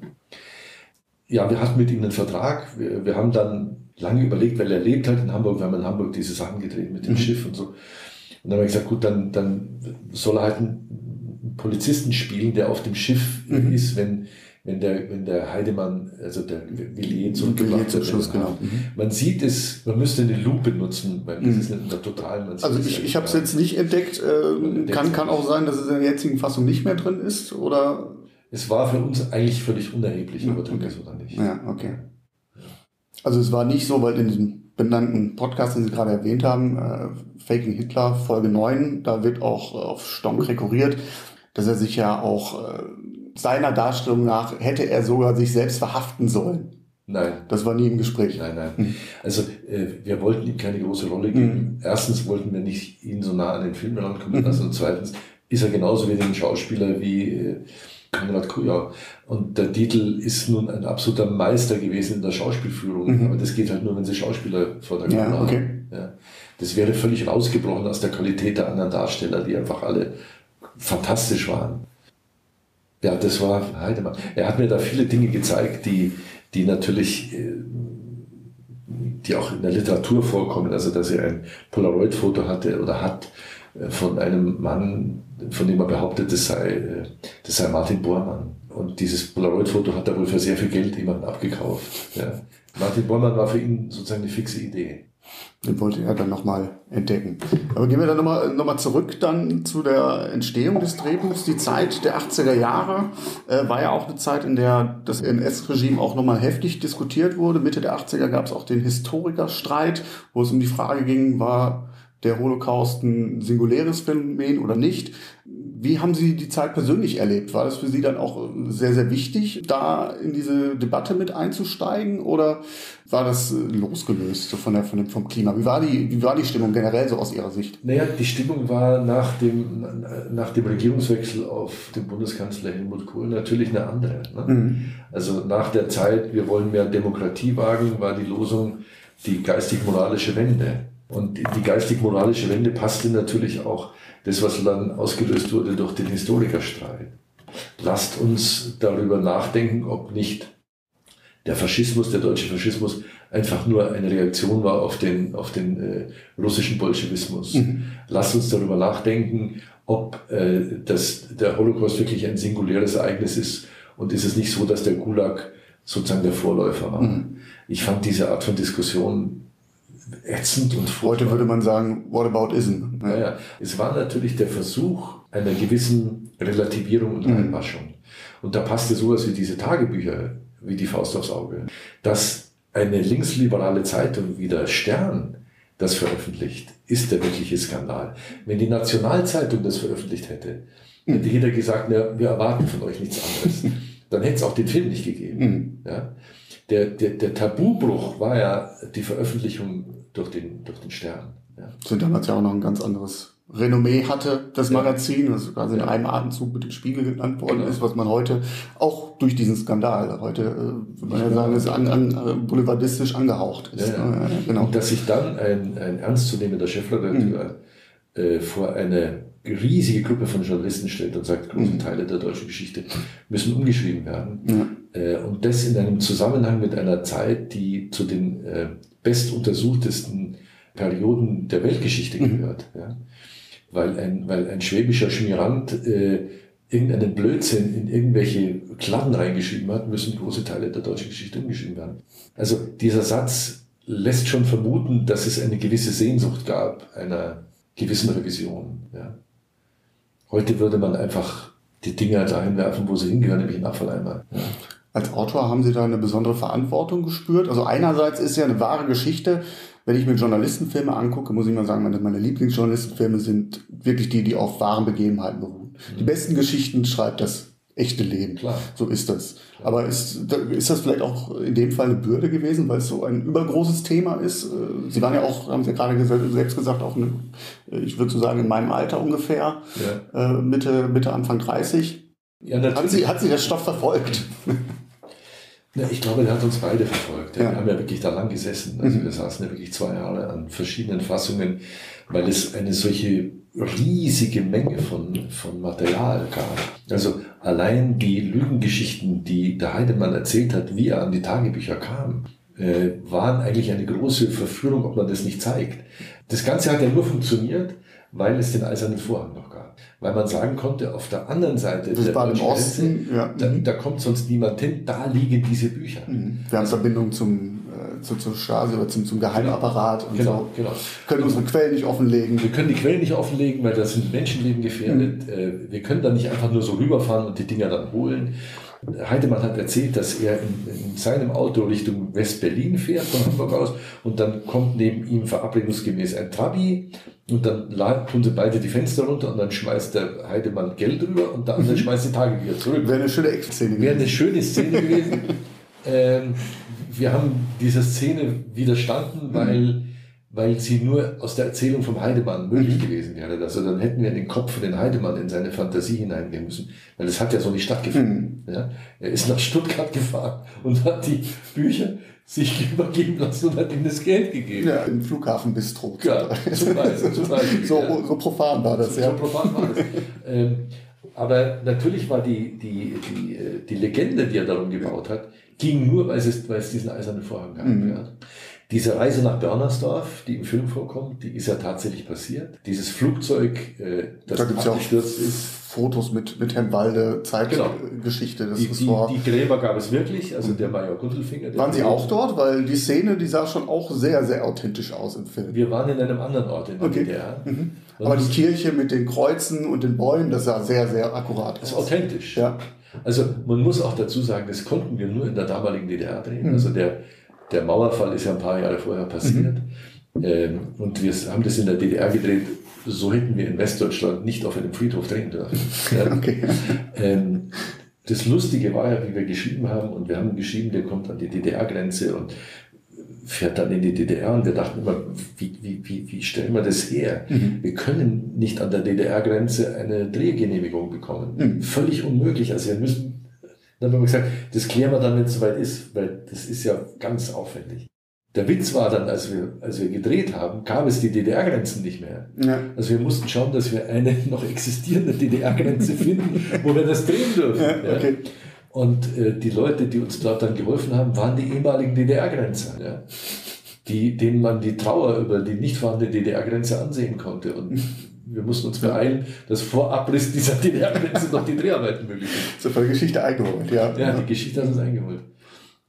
Ja, wir hatten mit ihm einen Vertrag. Wir, wir haben dann lange überlegt, weil er lebt halt in Hamburg. Wir haben in Hamburg diese Sachen gedreht mit dem Mhm. Schiff und so. Und dann haben wir gesagt, gut, dann, dann soll er halt einen Polizisten spielen, der auf dem Schiff Mhm. ist, wenn, wenn der, wenn der Heidemann, also der Villiers zurückgebracht zum wird. Schluss, genau. Mhm. Man sieht es, man müsste eine Lupe nutzen, weil das ist nicht total, man sieht Also ich, ich habe es jetzt nicht entdeckt. Äh, entdeckt kann, kann auch sein, dass es in der jetzigen Fassung nicht mehr drin ist. Oder Es war für uns eigentlich völlig unerheblich, ob er drin ist oder nicht. Ja, okay. Also es war nicht so, weil in diesem benannten Podcast, den Sie gerade erwähnt haben, äh, Faking Hitler, Folge 9, da wird auch auf Stonk rekurriert, dass er sich ja auch äh, seiner Darstellung nach hätte er sogar sich selbst verhaften sollen. Nein. Das war nie im Gespräch. Nein, nein. Also äh, wir wollten ihm keine große Rolle geben. Erstens wollten wir nicht ihn so nah an den Film rankommen lassen und zweitens ist er genauso wie ein Schauspieler wie äh, Konrad Kujau. Und der Titel ist nun ein absoluter Meister gewesen in der Schauspielführung. Aber das geht halt nur, wenn sie Schauspieler vor der Ja, Kamera okay. haben. Ja. Das wäre völlig rausgebrochen aus der Qualität der anderen Darsteller, die einfach alle fantastisch waren. Ja, das war Heidemann. Er hat mir da viele Dinge gezeigt, die, die natürlich, äh, die auch in der Literatur vorkommen. Also, dass er ein Polaroid-Foto hatte oder hat äh, von einem Mann, von dem er behauptet, das sei, äh, das sei Martin Bormann. Und dieses Polaroid-Foto hat er wohl für sehr viel Geld jemanden abgekauft. Ja. Martin Bormann war für ihn sozusagen eine fixe Idee. Den wollte er dann nochmal entdecken. Aber gehen wir dann nochmal noch mal zurück dann zu der Entstehung des Drehbuchs. Die Zeit der 80er Jahre äh, war ja auch eine Zeit, in der das NS-Regime auch nochmal heftig diskutiert wurde. Mitte der 80er gab es auch den Historikerstreit, wo es um die Frage ging, war der Holocaust ein singuläres Phänomen oder nicht? Wie haben Sie die Zeit persönlich erlebt? War das für Sie dann auch sehr, sehr wichtig, da in diese Debatte mit einzusteigen? Oder war das äh, losgelöst so von der, von dem, vom Klima? Wie war, die, wie war die Stimmung generell so aus Ihrer Sicht? Naja, die Stimmung war nach dem, nach dem Regierungswechsel auf den Bundeskanzler Helmut Kohl natürlich eine andere. Ne? Also nach der Zeit, wir wollen mehr Demokratie wagen, war die Losung die geistig-moralische Wende. Und die geistig-moralische Wende passte natürlich auch das, was dann ausgelöst wurde durch den Historikerstreit. Lasst uns darüber nachdenken, ob nicht der Faschismus, der deutsche Faschismus, einfach nur eine Reaktion war auf den, auf den äh, russischen Bolschewismus. Lasst uns darüber nachdenken, ob äh, das, der Holocaust wirklich ein singuläres Ereignis ist und ist es nicht so, dass der Gulag sozusagen der Vorläufer war. Ich fand diese Art von Diskussion ätzend und Heute würde man sagen, what about ism? naja, es war natürlich der Versuch einer gewissen Relativierung und Einwaschung. Und da passte sowas wie diese Tagebücher wie die Faust aufs Auge. Dass eine linksliberale Zeitung wie der Stern das veröffentlicht, ist der wirkliche Skandal. Wenn die Nationalzeitung das veröffentlicht hätte, hätte jeder gesagt, na, wir erwarten von euch nichts anderes. Dann hätte es auch den Film nicht gegeben. Ja? Der, der, der Tabubruch war ja die Veröffentlichung durch den, durch den Stern. Ja? sind damals ja auch noch ein ganz anderes Renommee hatte, das Magazin, das quasi in einem Atemzug mit dem Spiegel genannt worden Genau. ist, was man heute auch durch diesen Skandal, heute äh, würde man ja sagen, ist an, an, äh, boulevardistisch angehaucht ist. Ja, ja. ne? genau. Und dass sich dann ein, ein ernstzunehmender Chefredakteur äh, vor eine riesige Gruppe von Journalisten stellt und sagt, große Teile der deutschen Geschichte müssen umgeschrieben werden. Äh, und das in einem Zusammenhang mit einer Zeit, die zu den äh, bestuntersuchtesten Perioden der Weltgeschichte gehört. Ja? Weil, ein, weil ein schwäbischer Schmierant äh, irgendeinen Blödsinn in irgendwelche Kladden reingeschrieben hat, müssen große Teile der deutschen Geschichte umgeschrieben werden. Also dieser Satz lässt schon vermuten, dass es eine gewisse Sehnsucht gab einer gewissen Revision. Ja. Heute würde man einfach die Dinger dahin werfen, wo sie hingehören, nämlich in den Abfalleimer. Ja. Als Autor haben Sie da eine besondere Verantwortung gespürt? Also einerseits ist ja eine wahre Geschichte. Wenn ich mir Journalistenfilme angucke, muss ich mal sagen, meine, meine Lieblingsjournalistenfilme sind wirklich die, die auf wahren Begebenheiten beruhen. Die besten Geschichten schreibt das echte Leben. Klar. So ist das. Aber ist, ist das vielleicht auch in dem Fall eine Bürde gewesen, weil es so ein übergroßes Thema ist? Äh, Sie waren ja auch, haben Sie ja gerade selbst gesagt, auch eine, äh, ich würde so sagen, in meinem Alter ungefähr, äh, Mitte, Mitte, Anfang 30. Ja, Hat Sie, hat Sie der Stoff verfolgt? Ja, ich glaube, der hat uns beide verfolgt. Ja. Mhm. Wir haben ja wirklich da lang gesessen. Also wir saßen ja wirklich zwei Jahre an verschiedenen Fassungen, weil es eine solche riesige Menge von, von Material gab. Also allein die Lügengeschichten, die der Heidemann erzählt hat, wie er an die Tagebücher kam, äh, waren eigentlich eine große Verführung, ob man das nicht zeigt. Das Ganze hat ja nur funktioniert, weil es den eisernen Vorhang noch gab. Weil man sagen konnte, auf der anderen Seite Das der war im Osten, Grenze, ja. da, da kommt sonst niemand hin, da liegen diese Bücher. Wir haben Verbindung zum zu, zur Stasi oder zum, zum Geheimapparat und Genau, so. genau. Können unsere Quellen nicht offenlegen. Wir können die Quellen nicht offenlegen, weil da sind Menschenleben gefährdet. Äh, Wir können da nicht einfach nur so rüberfahren und die Dinger dann holen. Heidemann hat erzählt, dass er in, in seinem Auto Richtung West-Berlin fährt, von Hamburg aus, und dann kommt neben ihm verabredungsgemäß ein Trabi, und dann tun sie beide die Fenster runter, und dann schmeißt der Heidemann Geld rüber, und der andere schmeißt die Tage wieder zurück. Wäre eine schöne Extraszene Wäre eine gewesen. schöne Szene gewesen. ähm, wir haben dieser Szene widerstanden, weil, weil sie nur aus der Erzählung vom Heidemann möglich gewesen wäre. Also dann hätten wir den Kopf von den Heidemann in seine Fantasie hineingehen müssen, weil das hat ja so nicht stattgefunden. Ja? Er ist nach Stuttgart gefahren und hat die Bücher sich übergeben lassen und hat ihm das Geld gegeben. Ja, im Flughafenbistro. Ja, zum Beispiel, zum Beispiel, so, ja. so profan war das, So ja. profan war das. ähm, aber natürlich war die, die, die, äh, die Legende, die er darum gebaut hat, ging nur, weil es, weil es diesen eisernen Vorhang gab. Mhm. Ja. Diese Reise nach Börnersdorf, die im Film vorkommt, die ist ja tatsächlich passiert. Dieses Flugzeug, äh, das Da gibt es ja auch abgestürzt ist, Fotos mit, mit Herrn Walde, Genau. Zeitgeschichte des die, die, die Gräber gab es wirklich, also der Major Gundelfinger. Waren Sie auch dort? Weil die Szene, die sah schon auch sehr, sehr authentisch aus im Film. Wir waren in einem anderen Ort in der Okay. DDR. Mhm. Aber die Kirche mit den Kreuzen und den Bäumen, das sah sehr, sehr akkurat Das ist aus. authentisch. Ja. Also man muss auch dazu sagen, das konnten wir nur in der damaligen DDR drehen. Mhm. Also der, der Mauerfall ist ja ein paar Jahre vorher passiert. Mhm. Ähm, und wir haben das in der DDR gedreht. So hätten wir in Westdeutschland nicht auf einem Friedhof drehen dürfen. Okay. Ähm, das Lustige war ja, wie wir geschrieben haben, und wir haben geschrieben, der kommt an die DDR-Grenze und fährt dann in die DDR und wir dachten immer, wie, wie, wie, wie stellen wir das her? Wir können nicht an der DDR-Grenze eine Drehgenehmigung bekommen. Völlig unmöglich. Also wir müssen, dann haben wir gesagt, das klären wir dann, wenn es soweit ist, weil das ist ja ganz aufwendig. Der Witz war dann, als wir, als wir gedreht haben, gab es die DDR-Grenzen nicht mehr. Ja. Also wir mussten schauen, dass wir eine noch existierende DDR-Grenze finden, wo wir das drehen dürfen. Ja, okay. Und äh, die Leute, die uns dort dann geholfen haben, waren die ehemaligen DDR-Grenzer, ja? die, denen man die Trauer über die nicht vorhandene DDR-Grenze ansehen konnte. Und wir mussten uns beeilen, dass vor Abriss dieser DDR-Grenze noch die Dreharbeiten möglich sind. So der Geschichte eingeholt, ja. Ja, die Geschichte hat uns eingeholt.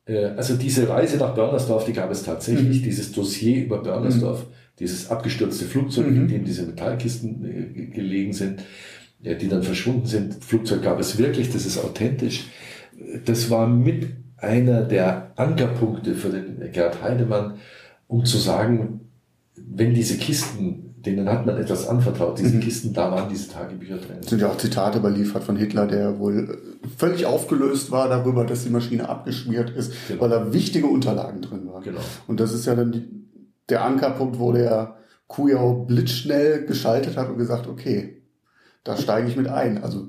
Äh, Also diese Reise nach Börnersdorf, die gab es tatsächlich, dieses Dossier über Börnersdorf, dieses abgestürzte Flugzeug, in dem diese Metallkisten äh, ge- gelegen sind, äh, die dann verschwunden sind. Flugzeug gab es wirklich, das ist authentisch. Das war mit einer der Ankerpunkte für den Gerhard Heidemann, um zu sagen, wenn diese Kisten, denen hat man etwas anvertraut, diese Kisten, da waren diese Tagebücher drin. Es sind ja auch Zitate überliefert von Hitler, der wohl völlig aufgelöst war darüber, dass die Maschine abgeschmiert ist, Genau. weil da wichtige Unterlagen drin waren. Genau. Und das ist ja dann die, der Ankerpunkt, wo der Kujau blitzschnell geschaltet hat und gesagt, okay, da steige ich mit ein. Also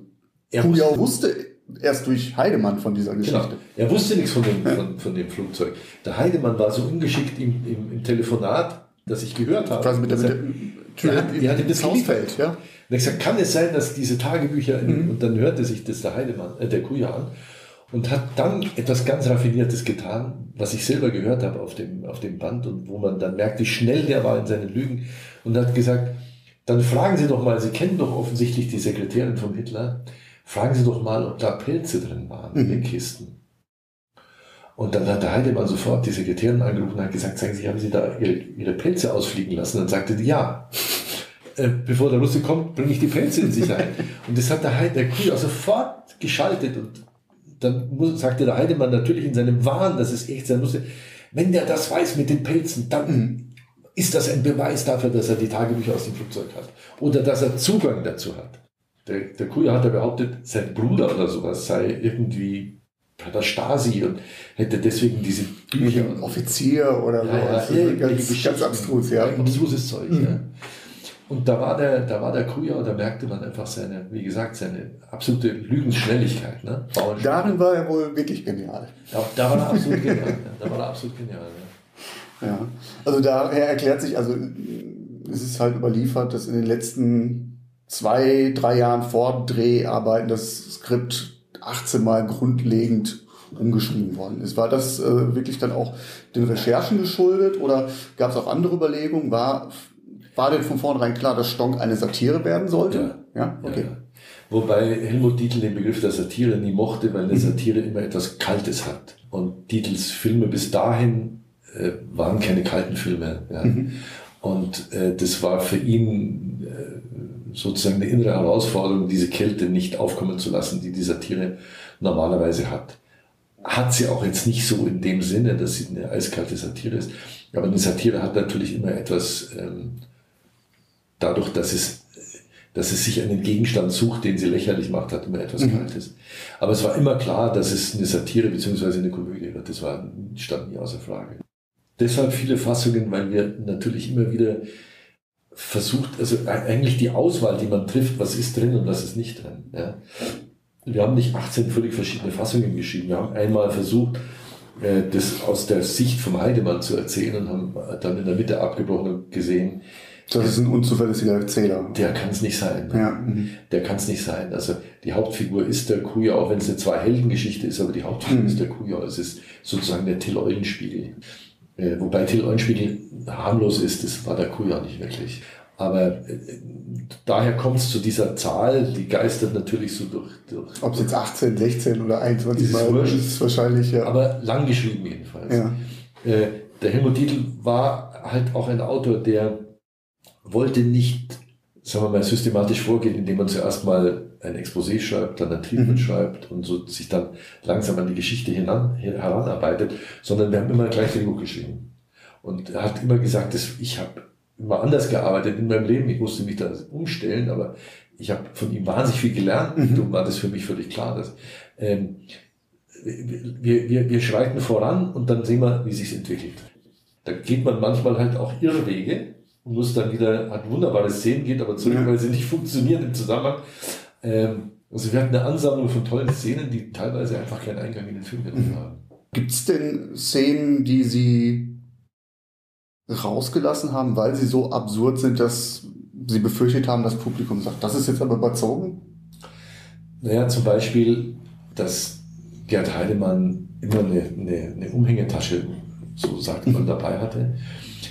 Er Kujau wusste erst durch Heidemann von dieser Geschichte. Genau. Er wusste nichts von dem, von, von dem Flugzeug. Der Heidemann war so ungeschickt im, im, im Telefonat, dass ich gehört habe. Quasi mit der, mit er- der Tür hat, die hat ihm das Haus fällt, ja. Und er hat gesagt, kann es sein, dass diese Tagebücher, in, und dann hörte sich das der Heidemann, äh, der Kuja an und hat dann etwas ganz Raffiniertes getan, was ich selber gehört habe auf dem, auf dem Band und wo man dann merkt, wie schnell der war in seinen Lügen und hat gesagt, dann fragen Sie doch mal, Sie kennen doch offensichtlich die Sekretärin von Hitler, fragen Sie doch mal, ob da Pelze drin waren in den Kisten. Und dann hat der Heidemann sofort die Sekretärin angerufen und hat gesagt, sagen Sie, haben Sie da Ihre, Ihre Pelze ausfliegen lassen? Dann sagte die, ja. Äh, bevor der Russe kommt, bringe ich die Pelze in Sicherheit. Und das hat der, Heid, der Kuh sofort geschaltet. Und dann muss, sagte der Heidemann natürlich in seinem Wahn, dass es echt sein musste, wenn der das weiß mit den Pelzen, dann ist das ein Beweis dafür, dass er die Tagebücher aus dem Flugzeug hat. Oder dass er Zugang dazu hat. Der, der Kuja hat ja behauptet, sein Bruder oder sowas sei irgendwie bei der Stasi und hätte deswegen diese Bücher. Ein Offizier oder so. Ja, ja, das ist irgendwelche ganz, ganz abstrus, ja. Mhm. Abstruses Zeug, ja. Und da war der, da war der Kuja, da merkte man einfach seine, wie gesagt, seine absolute Lügenschnelligkeit, ne? Darin war er wohl wirklich genial. da, da war er absolut genial, ja. Da war er absolut genial, ja. Ja. Also daher erklärt sich, also es ist halt überliefert, dass in den letzten zwei, drei Jahren vor Dreharbeiten das Skript 18 Mal grundlegend umgeschrieben worden ist. War das äh, wirklich dann auch den Recherchen geschuldet oder gab es auch andere Überlegungen? War, war denn von vornherein klar, dass Stonk eine Satire werden sollte? Ja, okay. Ja, ja. Wobei Helmut Dietl den Begriff der Satire nie mochte, weil eine Satire immer etwas Kaltes hat. Und Dietls Filme bis dahin äh, waren keine kalten Filme. Ja. Mhm. Und äh, das war für ihn äh, sozusagen eine innere Herausforderung, diese Kälte nicht aufkommen zu lassen, die die Satire normalerweise hat. Hat sie auch jetzt nicht so in dem Sinne, dass sie eine eiskalte Satire ist. Aber eine Satire hat natürlich immer etwas, ähm, dadurch, dass es, dass es sich einen Gegenstand sucht, den sie lächerlich macht, hat immer etwas mhm. Kaltes. Aber es war immer klar, dass es eine Satire bzw. eine Komödie wird. Das war, stand nie außer Frage. Deshalb viele Fassungen, weil wir natürlich immer wieder versucht, also eigentlich die Auswahl, die man trifft, was ist drin und was ist nicht drin. Ja. Wir haben nicht 18 völlig verschiedene Fassungen geschrieben. Wir haben einmal versucht, äh, das aus der Sicht vom Heidemann zu erzählen und haben dann in der Mitte abgebrochen und gesehen, das ist ein unzuverlässiger Erzähler. Der kann es nicht sein. Ja. Mhm. Der kann es nicht sein. Also die Hauptfigur ist der Kuja, auch wenn es eine Zwei-Helden-Geschichte ist, aber die Hauptfigur mhm. ist der Kuja. Es ist sozusagen der Till-Eulenspiegel. Äh, wobei Till Eulenspiegel harmlos ist, das war der Kuh ja nicht wirklich. Aber äh, daher kommt es zu dieser Zahl, die geistert natürlich so durch. durch Ob es jetzt 18, 16 oder 21 Mal ist, ist wahrscheinlich ja. Aber lang geschrieben jedenfalls. Ja. Äh, der Helmut Dietl war halt auch ein Autor, der wollte nicht, sagen wir mal, systematisch vorgehen, indem man zuerst mal ein Exposé schreibt, dann ein Treatment mhm. schreibt und so sich dann langsam an die Geschichte hinan, heranarbeitet, sondern wir haben immer gleich den Buch geschrieben. Und er hat immer gesagt, dass ich habe immer anders gearbeitet in meinem Leben. Ich musste mich da umstellen, aber ich habe von ihm wahnsinnig viel gelernt. Mhm. Und war das für mich völlig klar, dass ähm, wir, wir, wir schreiten voran und dann sehen wir, wie sich entwickelt. Da geht man manchmal halt auch Irrwege und muss dann wieder, hat wunderbare Szenen, geht aber zurück, ja. weil sie nicht funktionieren im Zusammenhang. Ähm, also wir hatten eine Ansammlung von tollen Szenen, die teilweise einfach keinen Eingang in den Film mhm. haben. Gibt es denn Szenen, die Sie rausgelassen haben, weil sie so absurd sind, dass Sie befürchtet haben, das Publikum sagt, das ist jetzt aber überzogen? Naja, zum Beispiel, dass Gerd Heidemann immer eine, eine, eine Umhängetasche, so sagt man, dabei hatte.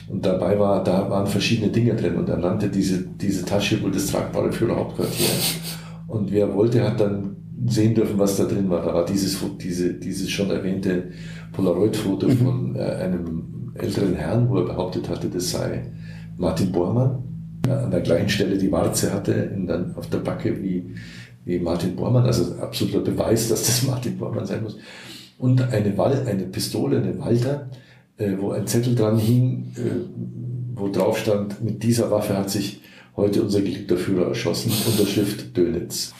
Und dabei war, da waren verschiedene Dinge drin und er nannte diese, diese Tasche wohl das tragbare Führerhauptquartier. Und wer wollte, hat dann sehen dürfen, was da drin war. Da war dieses, diese, dieses schon erwähnte Polaroid-Foto mhm. von äh, einem älteren Herrn, wo er behauptet hatte, das sei Martin Bormann. Ja, an der gleichen Stelle die Warze hatte, dann auf der Backe wie, wie Martin Bormann. Also absoluter Beweis, dass das Martin Bormann sein muss. Und eine, Wal eine Pistole, eine Walter, äh, wo ein Zettel dran hing, äh, wo drauf stand, mit dieser Waffe hat sich heute unser geliebter Führer erschossen, Unterschrift Dönitz.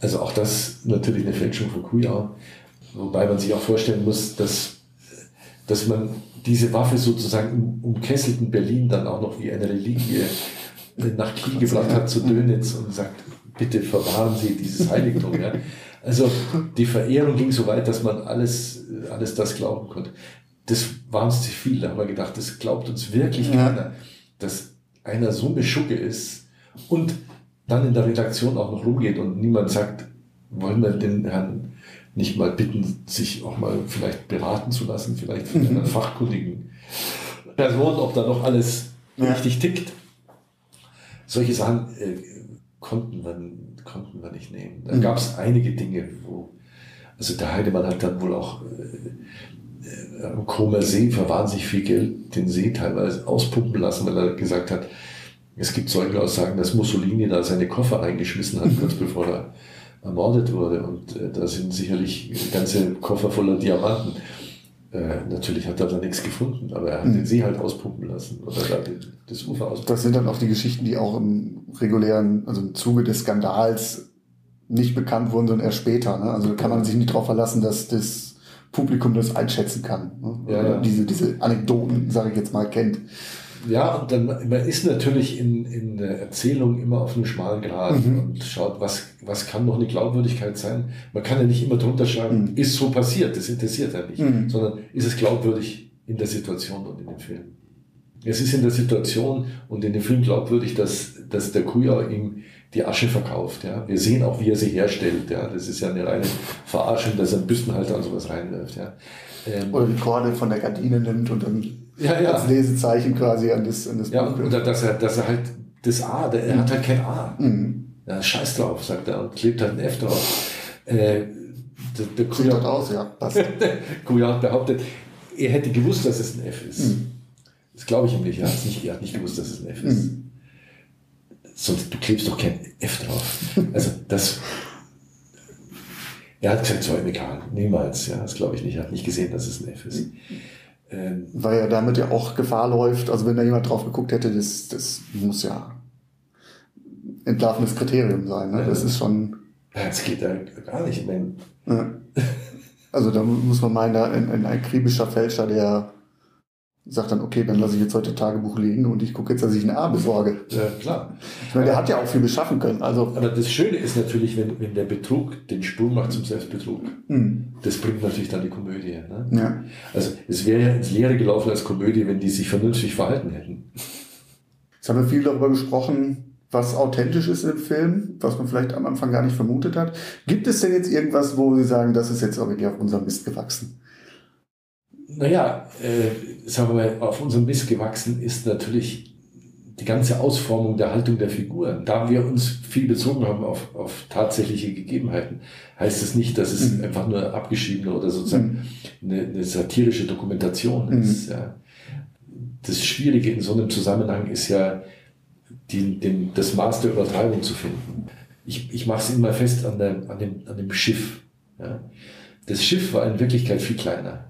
Also auch das natürlich eine Fälschung von Kujau. Wobei man sich auch vorstellen muss, dass, dass man diese Waffe sozusagen im umkesselten Berlin dann auch noch wie eine Reliquie nach Kiel gebracht hat zu Dönitz und sagt, bitte verwahren Sie dieses Heiligtum. Ja. Also die Verehrung ging so weit, dass man alles, alles das glauben konnte. Das war uns zu viel. Da haben wir gedacht, das glaubt uns wirklich ja. keiner, dass einer so eine Schucke ist und dann in der Redaktion auch noch rumgeht und niemand sagt, wollen wir den Herrn nicht mal bitten, sich auch mal vielleicht beraten zu lassen, vielleicht von einer fachkundigen Person, ob da noch alles ja. richtig tickt. Solche Sachen äh, konnten, wir, konnten wir nicht nehmen. Da mhm. gab es einige Dinge, wo, also der Heidemann hat dann wohl auch äh, am Kromer See für wahnsinnig viel Geld den See teilweise auspumpen lassen, weil er gesagt hat, es gibt Zeugenaussagen, dass Mussolini da seine Koffer eingeschmissen hat, kurz bevor er ermordet wurde. Und äh, da sind sicherlich ganze Koffer voller Diamanten. Äh, natürlich hat er da nichts gefunden, aber er hat mhm. den See halt auspumpen lassen oder da das Ufer auspumpen. Das sind dann auch die Geschichten, die auch im regulären, also im Zuge des Skandals nicht bekannt wurden, sondern erst später. Ne? Also kann man sich nicht darauf verlassen, dass das Publikum das einschätzen kann. Ne? Ja, ja. Diese, diese Anekdoten, sage ich jetzt mal, kennt. Ja, und dann, man ist natürlich in, in der Erzählung immer auf einem schmalen Grad mhm. und schaut, was, was kann noch eine Glaubwürdigkeit sein. Man kann ja nicht immer drunter schreiben, mhm. ist so passiert, das interessiert ja nicht, mhm. sondern ist es glaubwürdig in der Situation und in dem Film. Es ist in der Situation und in dem Film glaubwürdig, dass, dass der Kuja ihm die Asche verkauft. Ja. Wir sehen auch, wie er sie herstellt. Ja. Das ist ja eine reine Verarschung, dass er einen Büstenhalter und sowas reinwirft. Ja. Ähm, Oder die Korde von der Gardine nimmt und dann ja, ja. als Lesezeichen quasi an das, an das ja, Buch. Oder dass er, dass er halt das A, der, er hat halt kein A. Mhm. Ja, scheiß drauf, sagt er, und klebt halt ein F drauf. Äh, der, der Sieht aus, ja. Kujat behauptet, er hätte gewusst, dass es ein F ist. Das glaube ich ihm nicht. Er hat, nicht. er hat nicht gewusst, dass es ein F ist. Sonst, du klebst doch kein F drauf. Also das. Er hat gesagt, so egal, niemals. Ja, das glaube ich nicht. Er hat nicht gesehen, dass es ein F ist. Ähm, Weil er damit ja auch Gefahr läuft. Also wenn da jemand drauf geguckt hätte, das, das muss ja entlarvendes Kriterium sein. Ne? Das ist schon. das geht ja gar nicht. Ja. Also da muss man meinen, da ein, ein akribischer Fälscher, der sagt dann, okay, dann lasse ich jetzt heute Tagebuch liegen und ich gucke jetzt, dass ich ein A besorge. ja, klar. Ich meine, der hat ja auch viel beschaffen können. Also Aber das Schöne ist natürlich, wenn, wenn der Betrug den Sprung macht zum Selbstbetrug. Das bringt natürlich dann die Komödie. Ne? Ja. Also es wäre ja ins Leere gelaufen als Komödie, wenn die sich vernünftig verhalten hätten. Jetzt haben wir viel darüber gesprochen, was authentisch ist im Film, was man vielleicht am Anfang gar nicht vermutet hat. Gibt es denn jetzt irgendwas, wo Sie sagen, das ist jetzt auch wirklich auf unserem Mist gewachsen? Naja, äh, sagen wir mal, auf unserem Mist gewachsen ist natürlich die ganze Ausformung der Haltung der Figuren. Da wir uns viel bezogen haben auf, auf tatsächliche Gegebenheiten, heißt es nicht, dass es einfach nur abgeschriebene oder sozusagen eine, eine satirische Dokumentation ist. Ja. Das Schwierige in so einem Zusammenhang ist ja, die, den, das Maß der Übertreibung zu finden. Ich, ich mache es immer fest an, der, an, dem, an dem Schiff. Ja. Das Schiff war in Wirklichkeit viel kleiner.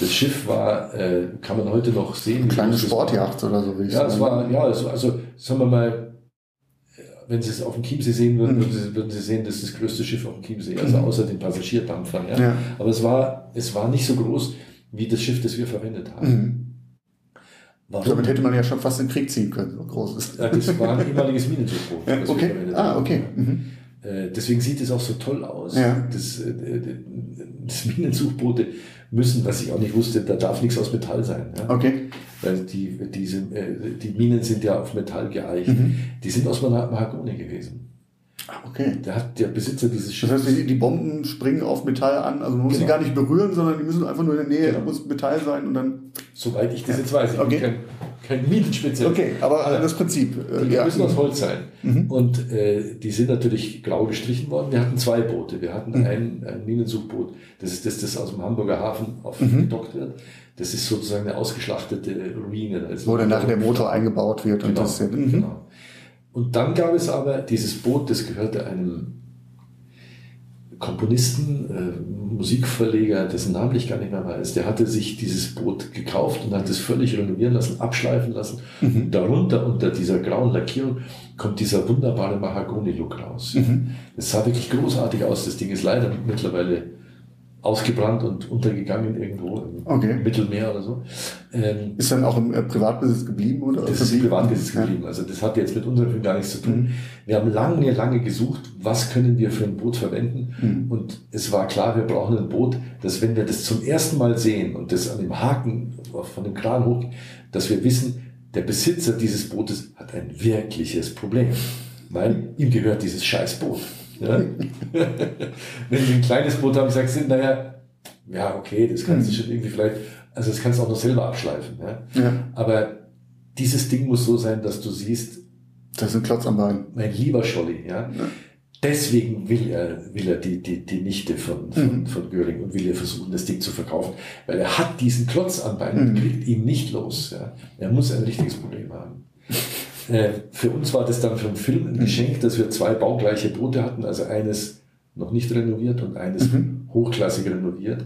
Das Schiff war, äh, kann man heute noch sehen. Kleine Sportjacht oder so, wie ich Ja, es war, ja, also, also sagen wir mal, äh, wenn Sie es auf dem Chiemsee sehen würden, würden, Sie, würden Sie sehen, das ist das größte Schiff auf dem Chiemsee, also außer den Passagierdampfern. Ja. Ja. Aber es war, es war nicht so groß wie das Schiff, das wir verwendet haben. Mhm. Warum? Damit hätte man ja schon fast in den Krieg ziehen können, so groß ist. Ja, das war ein ehemaliges Minensuchboot. Ja, okay. Ah, okay. Mhm. Äh, Deswegen sieht es auch so toll aus. Ja. Das, äh, das Minensuchboote müssen, was ich auch nicht wusste, da darf nichts aus Metall sein. Ja? Okay. Weil die, diese, äh, die Minen sind ja auf Metall geeicht. Mhm. Die sind aus Mah- Mahagoni gewesen. Ah, Okay. Da hat der Besitzer dieses Das Schiffes. heißt, die, die Bomben springen auf Metall an, also man muss Genau. sie gar nicht berühren, sondern die müssen einfach nur in der Nähe, Genau. da muss Metall sein und dann. soweit ich das jetzt weiß, ich Okay. Kein, Minenspezialist. Okay, aber das Prinzip. äh, Die ja. müssen aus Holz sein. Und äh, die sind natürlich grau gestrichen worden. Wir hatten zwei Boote. Wir hatten ein, ein Minensuchboot. Das ist das, das aus dem Hamburger Hafen aufgedockt wird. Das ist sozusagen eine ausgeschlachtete Ruine. Also Wo dann nachher der Motor eingebaut wird und Genau, das. Mhm. genau. Und dann gab es aber dieses Boot, das gehörte einem Komponisten, äh, Musikverleger, dessen Namen ich gar nicht mehr weiß, der hatte sich dieses Boot gekauft und hat es völlig renovieren lassen, abschleifen lassen. Und darunter, unter dieser grauen Lackierung, kommt dieser wunderbare Mahagoni-Look raus. Es sah wirklich großartig aus. Das Ding ist leider mittlerweile ausgebrannt und untergegangen irgendwo im Okay. Mittelmeer oder so. Ähm, Ist dann auch im äh, Privatbesitz geblieben oder? das ist verblieben? Privatbesitz Ja. geblieben. Also das hat jetzt mit unserem Film gar nichts zu tun. Mhm. Wir haben lange, lange gesucht, was können wir für ein Boot verwenden. Mhm. Und es war klar, wir brauchen ein Boot, das, wenn wir das zum ersten Mal sehen und das an dem Haken von dem Kran hoch, dass wir wissen, der Besitzer dieses Bootes hat ein wirkliches Problem. Weil ihm gehört dieses scheiß Boot. Ja? wenn Sie ein kleines Boot haben, sagst du, naja, ja, okay, das kannst du schon irgendwie vielleicht, also das kannst du auch noch selber abschleifen. Ja? Ja. Aber dieses Ding muss so sein, dass du siehst, Das ist ein Klotz am Bein. mein lieber Scholli, ja, deswegen will er, will er die, die, die Nichte von, von, von Göring und will er versuchen, das Ding zu verkaufen, weil er hat diesen Klotz am Bein und kriegt ihn nicht los. Ja. Er muss ein richtiges Problem haben. Äh, für uns war das dann für den Film ein Geschenk, dass wir zwei baugleiche Boote hatten, also eines noch nicht renoviert und eines hochklassig renoviert,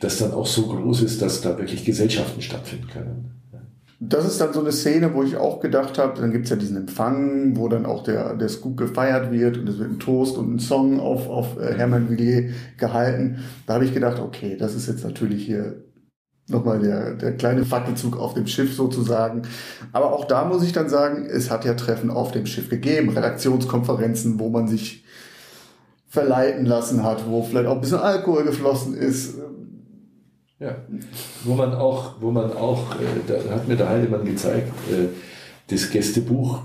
das dann auch so groß ist, dass da wirklich Gesellschaften stattfinden können. Das ist dann so eine Szene, wo ich auch gedacht habe, dann gibt's ja diesen Empfang, wo dann auch der, der Scoop gefeiert wird und es wird ein Toast und ein Song auf, auf äh, Hermann Villiers gehalten. Da habe ich gedacht, okay, das ist jetzt natürlich hier nochmal der, der kleine Fackelzug auf dem Schiff sozusagen. Aber auch da muss ich dann sagen, es hat ja Treffen auf dem Schiff gegeben, Redaktionskonferenzen, wo man sich verleiten lassen hat, wo vielleicht auch ein bisschen Alkohol geflossen ist. Ja, wo man auch, wo man auch, äh, da hat mir der Heidemann gezeigt, äh, das Gästebuch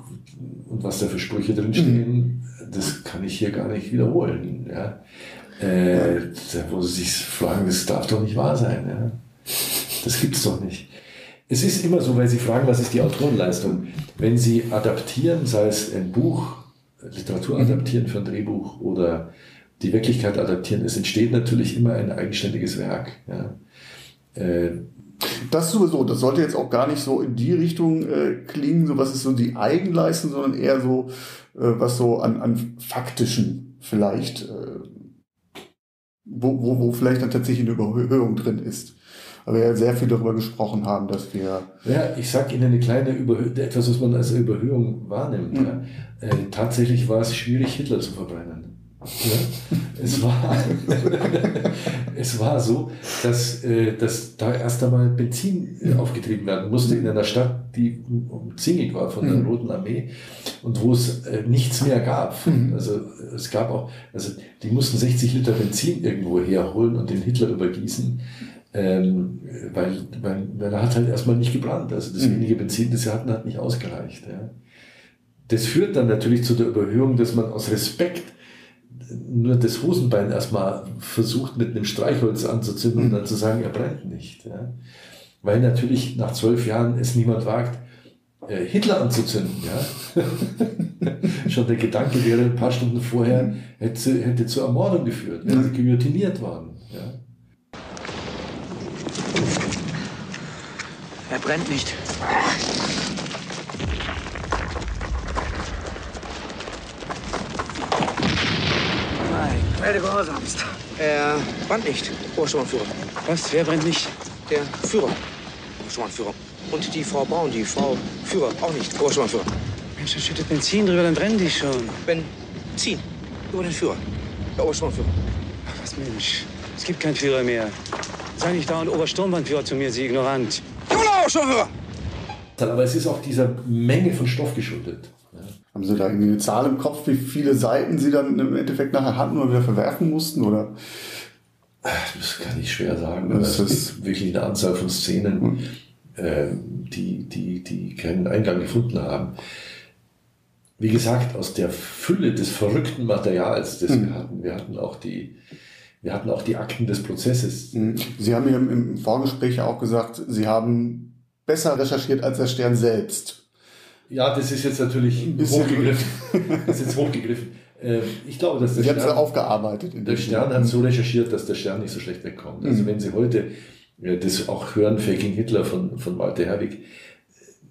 und was da für Sprüche drinstehen, das kann ich hier gar nicht wiederholen. Ja. Äh, da, wo sie sich fragen, das darf doch nicht wahr sein. Ja. Das gibt's doch nicht. Es ist immer so, weil Sie fragen, was ist die Autorenleistung? Wenn Sie adaptieren, sei es ein Buch, Literatur adaptieren für ein Drehbuch oder die Wirklichkeit adaptieren, es entsteht natürlich immer ein eigenständiges Werk. Ja. Äh, das sowieso, das sollte jetzt auch gar nicht so in die Richtung äh, klingen, so was ist so die Eigenleistung, sondern eher so, äh, was so an, an faktischen vielleicht, äh, wo, wo, wo vielleicht dann tatsächlich eine Überhöhung drin ist. Aber wir ja sehr viel darüber gesprochen haben, dass wir. Ja, ich sag Ihnen eine kleine Überhöhung, etwas, was man als Überhöhung wahrnimmt. Mhm. Ja. Äh, tatsächlich war es schwierig, Hitler zu verbrennen. Ja, es, war, es war so, dass, äh, dass da erst einmal Benzin äh, aufgetrieben werden musste in einer Stadt, die umzingelt war von der mhm. Roten Armee und wo es äh, nichts mehr gab. Mhm. Also es gab auch, also die mussten 60 Liter Benzin irgendwo herholen und den Hitler übergießen. Ähm, weil, weil, weil er hat halt erstmal nicht gebrannt. Also das mhm. wenige Benzin, das sie hatten, hat nicht ausgereicht. Ja. Das führt dann natürlich zu der Überhöhung, dass man aus Respekt nur das Hosenbein erstmal versucht mit einem Streichholz anzuzünden mhm. und dann zu sagen, er brennt nicht. Ja? Weil natürlich nach zwölf Jahren es niemand wagt, äh, Hitler anzuzünden. Ja? Schon der Gedanke wäre ein paar Stunden vorher, hätte, hätte zur Ermordung geführt, wäre guillotiniert worden. Ja? Er brennt nicht. Du gehorsamst. Er brennt nicht, Oberschirmführer. Was? Wer brennt nicht? Der Führer. Oberschirmführer. Und die Frau Braun, die Frau Führer, auch nicht. Oberschirmführer. Mensch, da schüttet Benzin drüber, dann brennen die schon. Benzin. Über den Führer. Der Obersturmführer. Ach, was Mensch. Es gibt keinen Führer mehr. Sei nicht dauernd Obersturmbannführer zu mir, Sie ignorant. Jola, Obersturmführer! Aber es ist auch dieser Menge von Stoff geschuldet. Haben Sie da irgendwie eine Zahl im Kopf, wie viele Seiten Sie dann im Endeffekt nachher hatten oder wieder verwerfen mussten? Oder? Das kann ich schwer sagen. Das ist wirklich eine Anzahl von Szenen, mhm. äh, die, die, die keinen Eingang gefunden haben. Wie gesagt, aus der Fülle des verrückten Materials, das mhm. wir hatten, wir hatten auch die, wir hatten auch die Akten des Prozesses. Mhm. Sie haben mir im Vorgespräch auch gesagt, Sie haben besser recherchiert als der Stern selbst. Ja, das ist jetzt natürlich hochgegriffen. das ist jetzt hochgegriffen. Ähm, ich glaube, dass der Sie Stern, aufgearbeitet. der Stern hat so recherchiert, dass der Stern nicht so schlecht wegkommt. Also mhm. wenn Sie heute äh, das auch hören, Faking Hitler von, von Walter Herwig,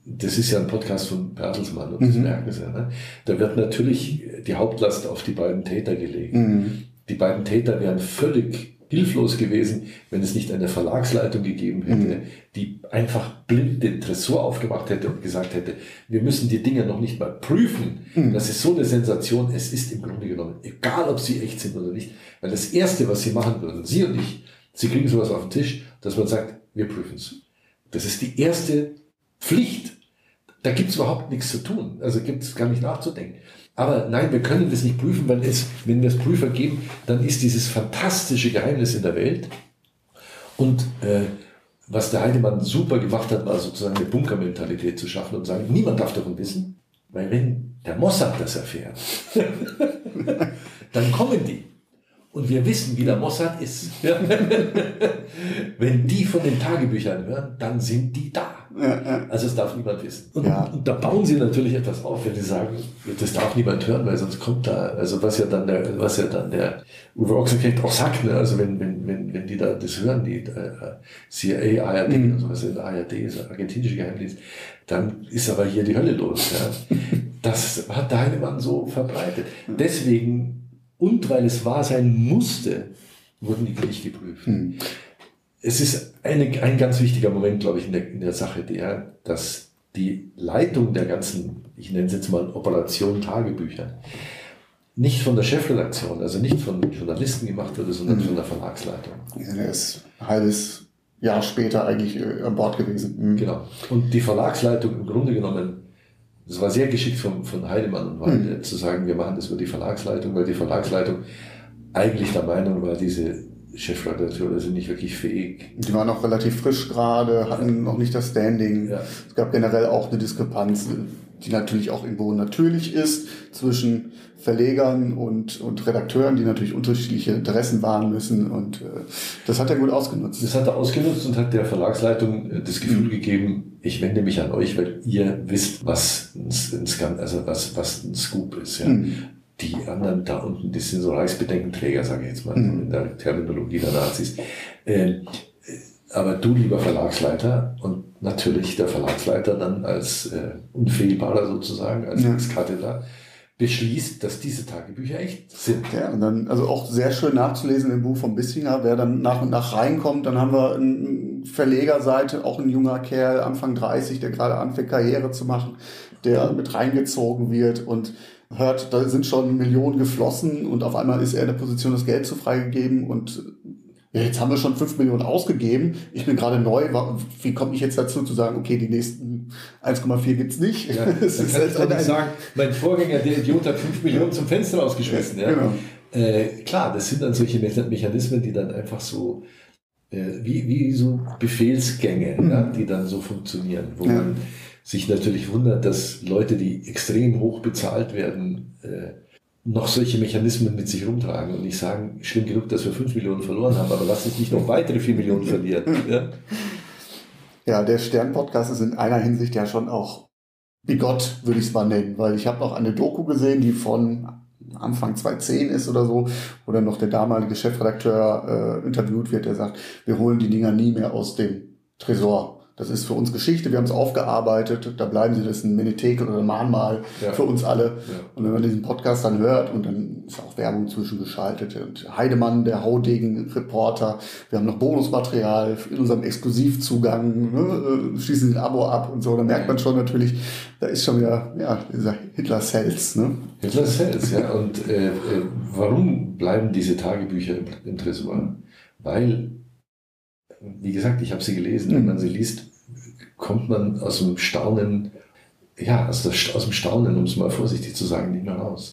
das ist ja ein Podcast von Bertelsmann und das mhm. merken Sie. Ne? Da wird natürlich die Hauptlast auf die beiden Täter gelegt. Mhm. Die beiden Täter wären völlig hilflos gewesen, wenn es nicht eine Verlagsleitung gegeben hätte, mhm. die einfach blind den Tresor aufgemacht hätte und gesagt hätte, wir müssen die Dinge noch nicht mal prüfen. Mhm. Das ist so eine Sensation. Es ist im Grunde genommen egal, ob sie echt sind oder nicht. Weil das Erste, was sie machen würden, Sie und ich, Sie kriegen sowas auf den Tisch, dass man sagt, wir prüfen es. Das ist die erste Pflicht. Da gibt es überhaupt nichts zu tun. Also gibt es gar nicht nachzudenken. Aber nein, wir können das nicht prüfen, weil es, wenn wir es Prüfer geben, dann ist dieses fantastische Geheimnis in der Welt. Und äh, was der Heidemann super gemacht hat, war sozusagen eine Bunkermentalität zu schaffen und sagen, niemand darf davon wissen, weil wenn der Mossad das erfährt, dann kommen die. Und wir wissen, wie der Mossad ist. Wenn die von den Tagebüchern hören, dann sind die da. Also es darf niemand wissen. Und, ja. und, da bauen sie natürlich etwas auf, wenn sie sagen, das darf niemand hören, weil sonst kommt da, also was ja dann der, was ja dann der Uwe Ochsenknecht auch sagt, ne? also wenn, wenn, wenn, wenn die da das hören, die äh, CIA, ARD, mhm. also was in der ARD ist, argentinische Geheimdienst, dann ist aber hier die Hölle los. Ja? Das hat der Heinemann so verbreitet. Deswegen und weil es wahr sein musste, wurden die nicht geprüft. Mhm. Es ist eine, ein ganz wichtiger Moment, glaube ich, in der, in der Sache, der, dass die Leitung der ganzen, ich nenne es jetzt mal Operation Tagebücher, nicht von der Chefredaktion, also nicht von Journalisten gemacht wurde, sondern mhm. von der Verlagsleitung. Ja, der ist ein halbes Jahr später eigentlich äh, an Bord gewesen. Mhm. Genau. Und die Verlagsleitung im Grunde genommen das war sehr geschickt von, von Heidemann und Walde mhm. zu sagen, wir machen das über die Verlagsleitung, weil die Verlagsleitung eigentlich der Meinung war, diese Chefredakteure sind nicht wirklich fähig. Die waren noch relativ frisch gerade, hatten noch nicht das Standing. Ja. Es gab generell auch eine Diskrepanz, die natürlich auch irgendwo natürlich ist zwischen Verlegern und, und Redakteuren, die natürlich unterschiedliche Interessen wahren müssen. Und äh, das hat er gut ausgenutzt. Das hat er ausgenutzt und hat der Verlagsleitung äh, das Gefühl mhm. gegeben, ich wende mich an euch, weil ihr wisst, was ein, ein, also was, was ein Scoop ist. Ja. Mhm. Die anderen da unten, die sind so Reichsbedenkenträger, sage ich jetzt mal, mhm. in der Terminologie der Nazis. Äh, Aber du, lieber Verlagsleiter, und natürlich der Verlagsleiter dann als äh, Unfehlbarer sozusagen, als Ja. Ex-Cathedra, beschließt, dass diese Tagebücher echt sind. Ja, und dann, also auch sehr schön nachzulesen im Buch von Bissinger, wer dann nach und nach reinkommt, dann haben wir eine Verlegerseite, auch ein junger Kerl, Anfang 30, der gerade anfängt, Karriere zu machen, der mit reingezogen wird und hört, da sind schon Millionen geflossen und auf einmal ist er in der Position, das Geld zu freigegeben und ja, jetzt haben wir schon 5 Millionen ausgegeben. Ich bin gerade neu. Wie komme ich jetzt dazu zu sagen, okay, die nächsten 1,4 gibt's nicht? Ja, Es dann ist kann ich halt doch nicht sagen, mein Vorgänger, der Idiot, hat 5 Millionen zum Fenster rausgeschmissen. Ja, Genau. Äh, klar, das sind dann solche Me- Mechanismen, die dann einfach so, äh, wie, wie so Befehlsgänge, ja, die dann so funktionieren, wo Mhm. Ja. man sich natürlich wundert, dass Leute, die extrem hoch bezahlt werden, äh, noch solche Mechanismen mit sich rumtragen und nicht sagen, schlimm genug, dass wir 5 Millionen verloren haben, aber lass uns nicht noch weitere 4 Millionen verlieren. Ja? Ja, der Stern-Podcast ist in einer Hinsicht ja schon auch bigott, würde ich es mal nennen, weil ich habe noch eine Doku gesehen, die von Anfang 2010 ist oder so, wo dann noch der damalige Chefredakteur äh, interviewt wird, der sagt, wir holen die Dinger nie mehr aus dem Tresor. Das ist für uns Geschichte, wir haben es aufgearbeitet, da bleiben sie, das ist ein Menetekel oder ein Mahnmal Ja. für uns alle. Ja. Und wenn man diesen Podcast dann hört und dann ist auch Werbung zwischengeschaltet und Heidemann, der Haudegen-Reporter, wir haben noch Bonusmaterial in unserem Exklusivzugang, ne, äh, schließen ein Abo ab und so, da merkt man schon natürlich, da ist schon wieder, ja, dieser Hitler-Cells, ne? Hitler selbst, ja. Und äh, äh, warum bleiben diese Tagebücher im, im Tresor? Weil, wie gesagt, ich habe sie gelesen. Wenn man sie liest, kommt man aus dem Staunen, ja, aus, der, aus dem Staunen, um es mal vorsichtig zu sagen, nicht mehr raus.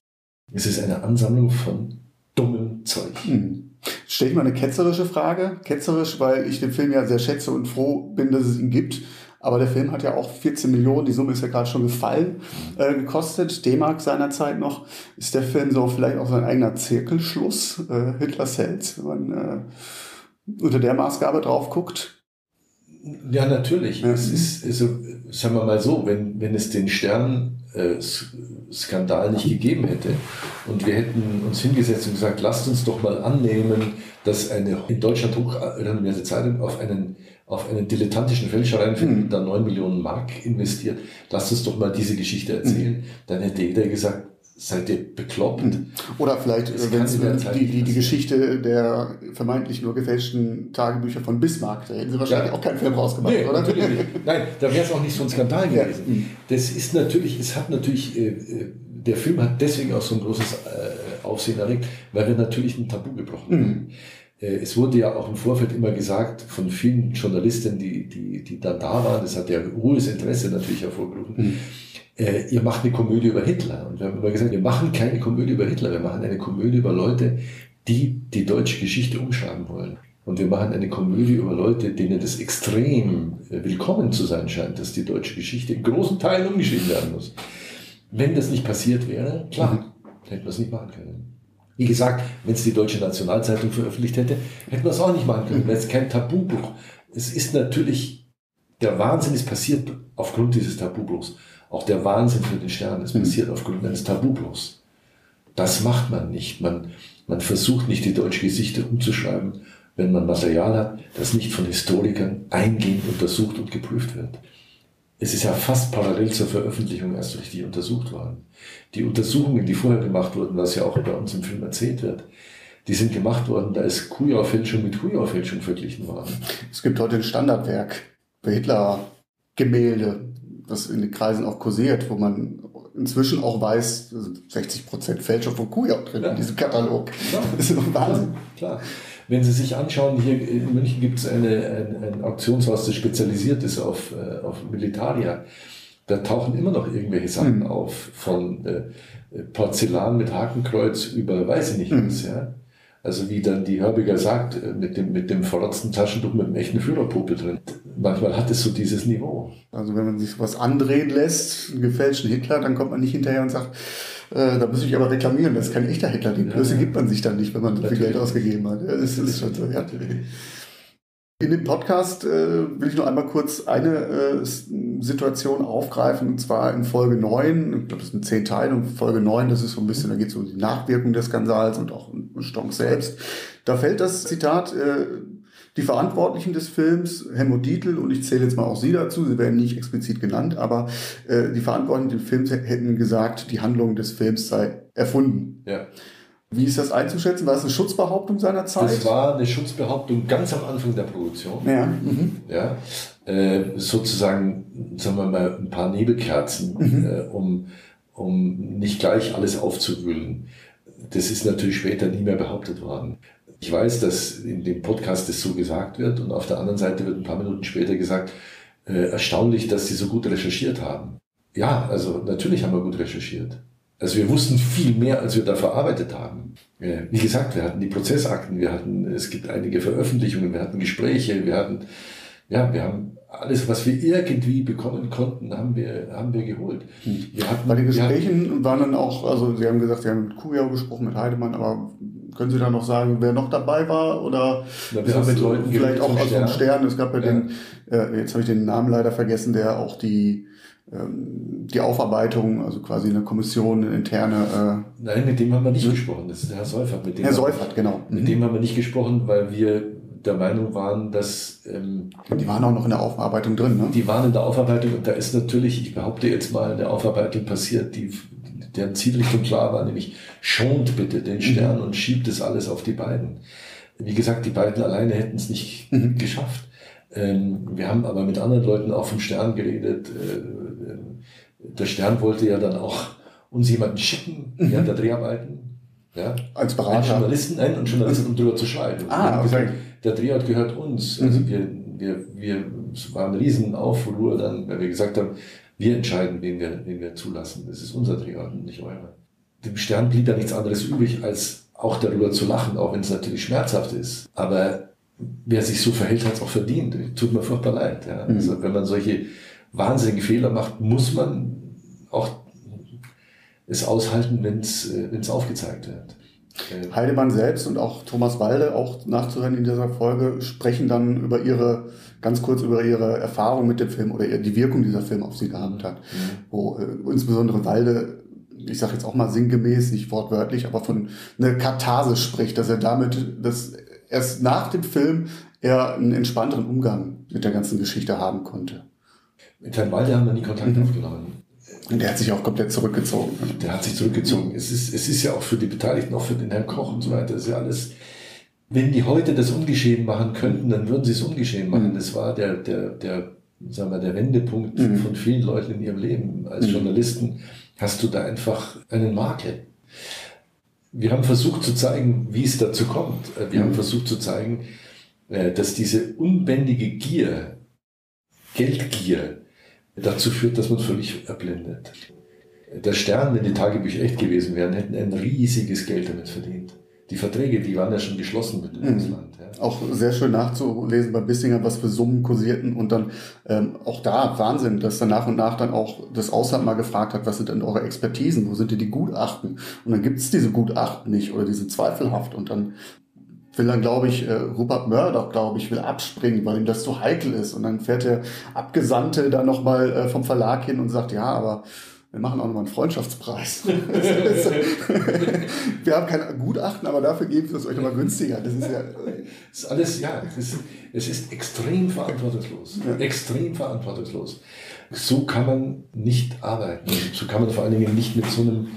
Es ist eine Ansammlung von dummem Zeug. Hm. Stelle ich mal eine ketzerische Frage. Ketzerisch, weil ich den Film ja sehr schätze und froh bin, dass es ihn gibt. Aber der Film hat ja auch 14 Millionen, die Summe ist ja gerade schon gefallen, äh, gekostet. D-Mark seinerzeit noch. Ist der Film so vielleicht auch sein eigener Zirkelschluss? Äh, Hitlers Held, wenn man äh, unter der Maßgabe drauf guckt. Ja, natürlich. Ja. Es ist, also, sagen wir mal so, wenn, wenn es den Stern-Skandal nicht gegeben hätte und wir hätten uns hingesetzt und gesagt, lasst uns doch mal annehmen, dass eine in Deutschland hochrenommierte Zeitung auf einen, auf einen dilettantischen Fälschereienfilm Mhm. da 9 Millionen Mark investiert, lasst uns doch mal diese Geschichte erzählen, dann hätte jeder gesagt, seid ihr bekloppt? Oder vielleicht, Das äh, wenn Zeit die, die, die. Geschichte der vermeintlich nur gefälschten Tagebücher von Bismarck, da hätten sie wahrscheinlich Ja. auch keinen Film rausgemacht, Nee, oder? natürlich nicht. Nein, da wäre es auch nicht so ein Skandal Ja. gewesen. Das ist natürlich, es hat natürlich, äh, äh, der Film hat deswegen auch so ein großes äh, Aufsehen erregt, weil wir natürlich ein Tabu gebrochen haben. Äh, Es wurde ja auch im Vorfeld immer gesagt von vielen Journalisten, die, die, die dann da waren, das hat ja hohes Interesse natürlich hervorgerufen, äh, ihr macht eine Komödie über Hitler. Und wir haben immer gesagt, wir machen keine Komödie über Hitler, wir machen eine Komödie über Leute, die die deutsche Geschichte umschreiben wollen. Und wir machen eine Komödie über Leute, denen es extrem äh, willkommen zu sein scheint, dass die deutsche Geschichte in großen Teilen umgeschrieben werden muss. Wenn das nicht passiert wäre, klar, hätten wir es nicht machen können. Wie gesagt, wenn es die Deutsche Nationalzeitung veröffentlicht hätte, hätten wir es auch nicht machen können, weil es kein Tabubruch. Es ist natürlich, der Wahnsinn ist passiert aufgrund dieses Tabubruchs. Auch der Wahnsinn für den Stern ist passiert aufgrund eines Tabubruchs. Das macht man nicht. Man, man versucht nicht, die deutsche Geschichte umzuschreiben, wenn man Material hat, das nicht von Historikern eingehend untersucht und geprüft wird. Es ist ja fast parallel zur Veröffentlichung erst richtig untersucht worden. Die Untersuchungen, die vorher gemacht wurden, was ja auch bei uns im Film erzählt wird, die sind gemacht worden, da ist Kujau-Fälschung mit Kujau-Fälschung verglichen worden. Es gibt heute ein Standardwerk für Hitler-Gemälde, das in den Kreisen auch kursiert, wo man inzwischen auch weiß, 60 Prozent Fälschung von Kujau drin Ja. in diesem Katalog. Klar. Das ist doch Wahnsinn. Klar. Wenn Sie sich anschauen, hier in München gibt es eine, ein, ein Auktionshaus, das spezialisiert ist auf, äh, auf Militaria. Da tauchen immer noch irgendwelche Sachen Mhm. auf, von äh, Porzellan mit Hakenkreuz über weiß ich nicht Mhm. was. Ja? Also wie dann die Hörbiger sagt, äh, mit dem, mit dem verrotzten Taschentuch mit dem echten Führerpuppe drin. Manchmal hat es so dieses Niveau. Also wenn man sich was andrehen lässt, einen gefälschten Hitler, dann kommt man nicht hinterher und sagt, äh, da muss ich aber reklamieren, das ist kein echter Hitler. Die Blöße ja. gibt man sich dann nicht, wenn man so viel. Geld ausgegeben hat. Ja, das ist schon so, ja. In dem Podcast äh, will ich noch einmal kurz eine äh, Situation aufgreifen, und zwar in Folge 9, ich glaube, das sind zehn Teile, und Folge 9, das ist so ein bisschen, da geht es um die Nachwirkung des Skandals und auch um Stonk selbst. Da fällt das Zitat, äh, Die Verantwortlichen des Films, Helmut Dietl, und ich zähle jetzt mal auch Sie dazu, Sie werden nicht explizit genannt, aber äh, die Verantwortlichen des Films hätten gesagt, die Handlung des Films sei erfunden. Ja. Wie ist das einzuschätzen? War das eine Schutzbehauptung seiner Zeit? Das war eine Schutzbehauptung ganz am Anfang der Produktion. Ja. Mhm. ja äh, sozusagen, sagen wir mal, ein paar Nebelkerzen, Mhm. äh, um, um nicht gleich alles aufzuwühlen. Das ist natürlich später nie mehr behauptet worden. Ich weiß, dass in dem Podcast das so gesagt wird und auf der anderen Seite wird ein paar Minuten später gesagt, äh, erstaunlich, dass sie so gut recherchiert haben. Ja, also natürlich haben wir gut recherchiert. Also wir wussten viel mehr, als wir da verarbeitet haben. Äh, Wie gesagt, wir hatten die Prozessakten, wir hatten, es gibt einige Veröffentlichungen, wir hatten Gespräche, wir hatten, ja, wir haben alles, was wir irgendwie bekommen konnten, haben wir, haben wir geholt. Wir hatten, Bei den Gesprächen waren dann auch, also Sie haben gesagt, Sie haben mit Kujau gesprochen, mit Heidemann, aber können Sie da noch sagen, wer noch dabei war? Oder Na, wir haben mit Leuten vielleicht auch aus dem Stern. Es gab ja, Ja. den, äh, jetzt habe ich den Namen leider vergessen, der auch die, die Aufarbeitung, also quasi eine Kommission, eine interne, Nein, mit dem haben wir nicht gesprochen. Das ist der Herr Seufert. Mit äh, dem Herr Seufert, genau. Mit Mhm. dem haben wir nicht gesprochen, weil wir der Meinung waren, dass ähm, Die waren auch noch in der Aufarbeitung drin, ne? die waren in der Aufarbeitung und da ist natürlich, ich behaupte jetzt mal, eine Aufarbeitung passiert, die deren Zielrichtung klar war, nämlich schont bitte den Stern und schiebt es alles auf die beiden. Wie gesagt, die beiden alleine hätten es nicht geschafft. Ähm, wir haben aber mit anderen Leuten auch vom Stern geredet. Äh, äh, der Stern wollte ja dann auch uns jemanden schicken während der Dreharbeiten. Ja, Als einen Berater. Journalisten, nein, einen Journalisten, um drüber zu schreiben. Ah, Wir okay. der Drehort gehört uns. Also wir, wir, wir, es war ein riesen Aufruhr dann, weil wir gesagt haben, wir entscheiden, wen wir, wen wir zulassen. Das ist unser Drehort und nicht eurer. Dem Stern blieb ja nichts anderes übrig, als auch darüber zu lachen, auch wenn es natürlich schmerzhaft ist. Aber wer sich so verhält, hat es auch verdient. Tut mir furchtbar leid. Ja. Also wenn man solche wahnsinnigen Fehler macht, muss man auch es aushalten, wenn es aufgezeigt wird. Äh, Heidemann selbst und auch Thomas Walde, auch nachzuhören in dieser Folge, sprechen dann über ihre, ganz kurz über ihre Erfahrung mit dem Film oder die Wirkung dieser Film auf sie gehabt hat. Wo äh, insbesondere Walde, ich sage jetzt auch mal sinngemäß, nicht wortwörtlich, aber von einer Katharse spricht, dass er damit, dass erst nach dem Film er einen entspannteren Umgang mit der ganzen Geschichte haben konnte. Mit Herrn Walde haben wir nie Kontakt aufgenommen. Und der hat sich auch komplett zurückgezogen. Der hat sich zurückgezogen. Es ist, es ist ja auch für die Beteiligten, auch für den Herrn Koch und so weiter, ist ja alles. Wenn die heute das ungeschehen machen könnten, dann würden sie es ungeschehen machen. Das war der, der, der, sagen wir, der Wendepunkt von vielen Leuten in ihrem Leben. Als Journalisten hast du da einfach einen Makel. Wir haben versucht zu zeigen, wie es dazu kommt. Wir haben versucht zu zeigen, äh, dass diese unbändige Gier, Geldgier, dazu führt, dass man völlig erblindet. Der Stern, wenn die Tagebücher echt gewesen wären, hätten ein riesiges Geld damit verdient. Die Verträge, die waren ja schon geschlossen mit dem Ausland. Ja. Auch sehr schön nachzulesen bei Bissinger, was für Summen kursierten und dann ähm, auch da Wahnsinn, dass dann nach und nach dann auch das Ausland mal gefragt hat, was sind denn eure Expertisen, wo sind denn die Gutachten? Und dann gibt es diese Gutachten nicht oder diese zweifelhaft und dann will dann, glaube ich, äh, Rupert Murdoch, glaube ich, will abspringen, weil ihm das zu heikel ist. Und dann fährt der Abgesandte dann nochmal äh, vom Verlag hin und sagt, ja, aber wir machen auch nochmal einen Freundschaftspreis. wir haben kein Gutachten, aber dafür geben wir es euch nochmal günstiger. Das ist ja, Das ist alles, ja, das ist, es ist extrem verantwortungslos. Extrem verantwortungslos. So kann man nicht arbeiten. So kann man vor allen Dingen nicht mit so einem,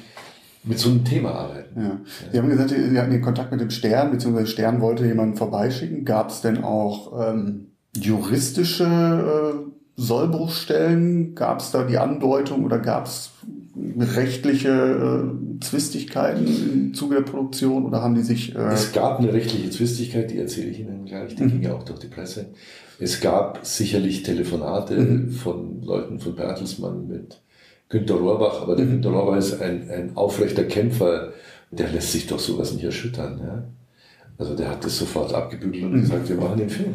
mit so einem Thema arbeiten. Ja. Sie haben gesagt, Sie hatten den Kontakt mit dem Stern, beziehungsweise Stern wollte jemanden vorbeischicken. Gab es denn auch ähm, juristische äh, Sollbruchstellen? Gab es da die Andeutung oder gab es rechtliche äh, Zwistigkeiten im Zuge der Produktion oder haben die sich... Äh, Es gab eine rechtliche Zwistigkeit, die erzähle ich Ihnen gleich, die ging ja auch durch die Presse. Es gab sicherlich Telefonate von Leuten von Bertelsmann mit Günter Rohrbach, aber der Günter Rohrbach ist ein, ein aufrechter Kämpfer, der lässt sich doch sowas nicht erschüttern. Ja? Also der hat das sofort abgebügelt und gesagt, wir machen den Film.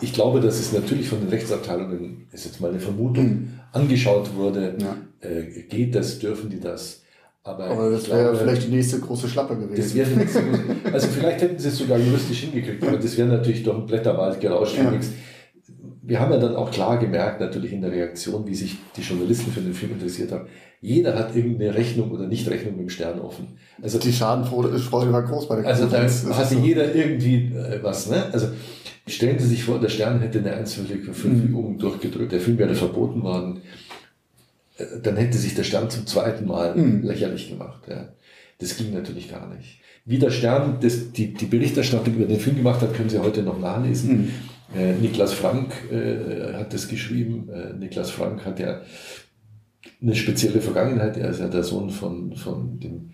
Ich glaube, dass es natürlich von den Rechtsabteilungen, ist jetzt mal eine Vermutung, angeschaut wurde, Ja. äh, geht das, dürfen die das? aber das ich wäre vielleicht die nächste große Schlappe das gewesen. so gut. Also vielleicht hätten sie es sogar juristisch hingekriegt, aber das wäre natürlich doch ein Blätterwald gerauscht. Ja. Übrigens, wir haben ja dann auch klar gemerkt, natürlich in der Reaktion, wie sich die Journalisten für den Film interessiert haben. Jeder hat irgendeine Rechnung oder Nicht-Rechnung mit dem Stern offen. Also die Schadenfreude war groß bei der Also da hatte ist so. jeder irgendwie äh, was. Ne? Also stellen Sie sich vor, der Stern hätte eine einstweilige Verfünftigung durchgedrückt, der Film wäre verboten worden. Äh, Dann hätte sich der Stern zum zweiten Mal Mhm. lächerlich gemacht. Ja. Das ging natürlich gar nicht. Wie der Stern das, die, die Berichterstattung über den Film gemacht hat, können Sie heute noch nachlesen. Mhm. Äh, Niklas Frank äh, hat das geschrieben. Äh, Niklas Frank hat ja eine spezielle Vergangenheit. Er ist ja der Sohn von, von, dem,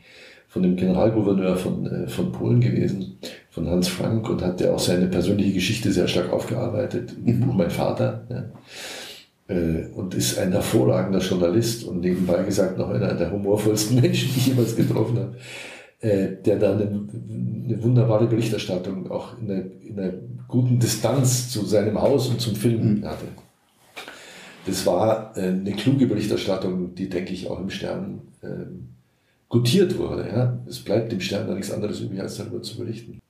von dem Generalgouverneur von, äh, von Polen gewesen, von Hans Frank, und hat ja auch seine persönliche Geschichte sehr stark aufgearbeitet im Buch Mein Vater. Ja. Äh, Und ist ein hervorragender Journalist und nebenbei gesagt noch einer der humorvollsten Menschen, die ich jemals getroffen habe, der da eine, eine wunderbare Berichterstattung auch in einer, in einer guten Distanz zu seinem Haus und zum Film hatte. Das war äh, eine kluge Berichterstattung, die, denke ich, auch im Stern ähm, gutiert wurde. Ja? Es bleibt dem Stern da nichts anderes übrig, als darüber zu berichten.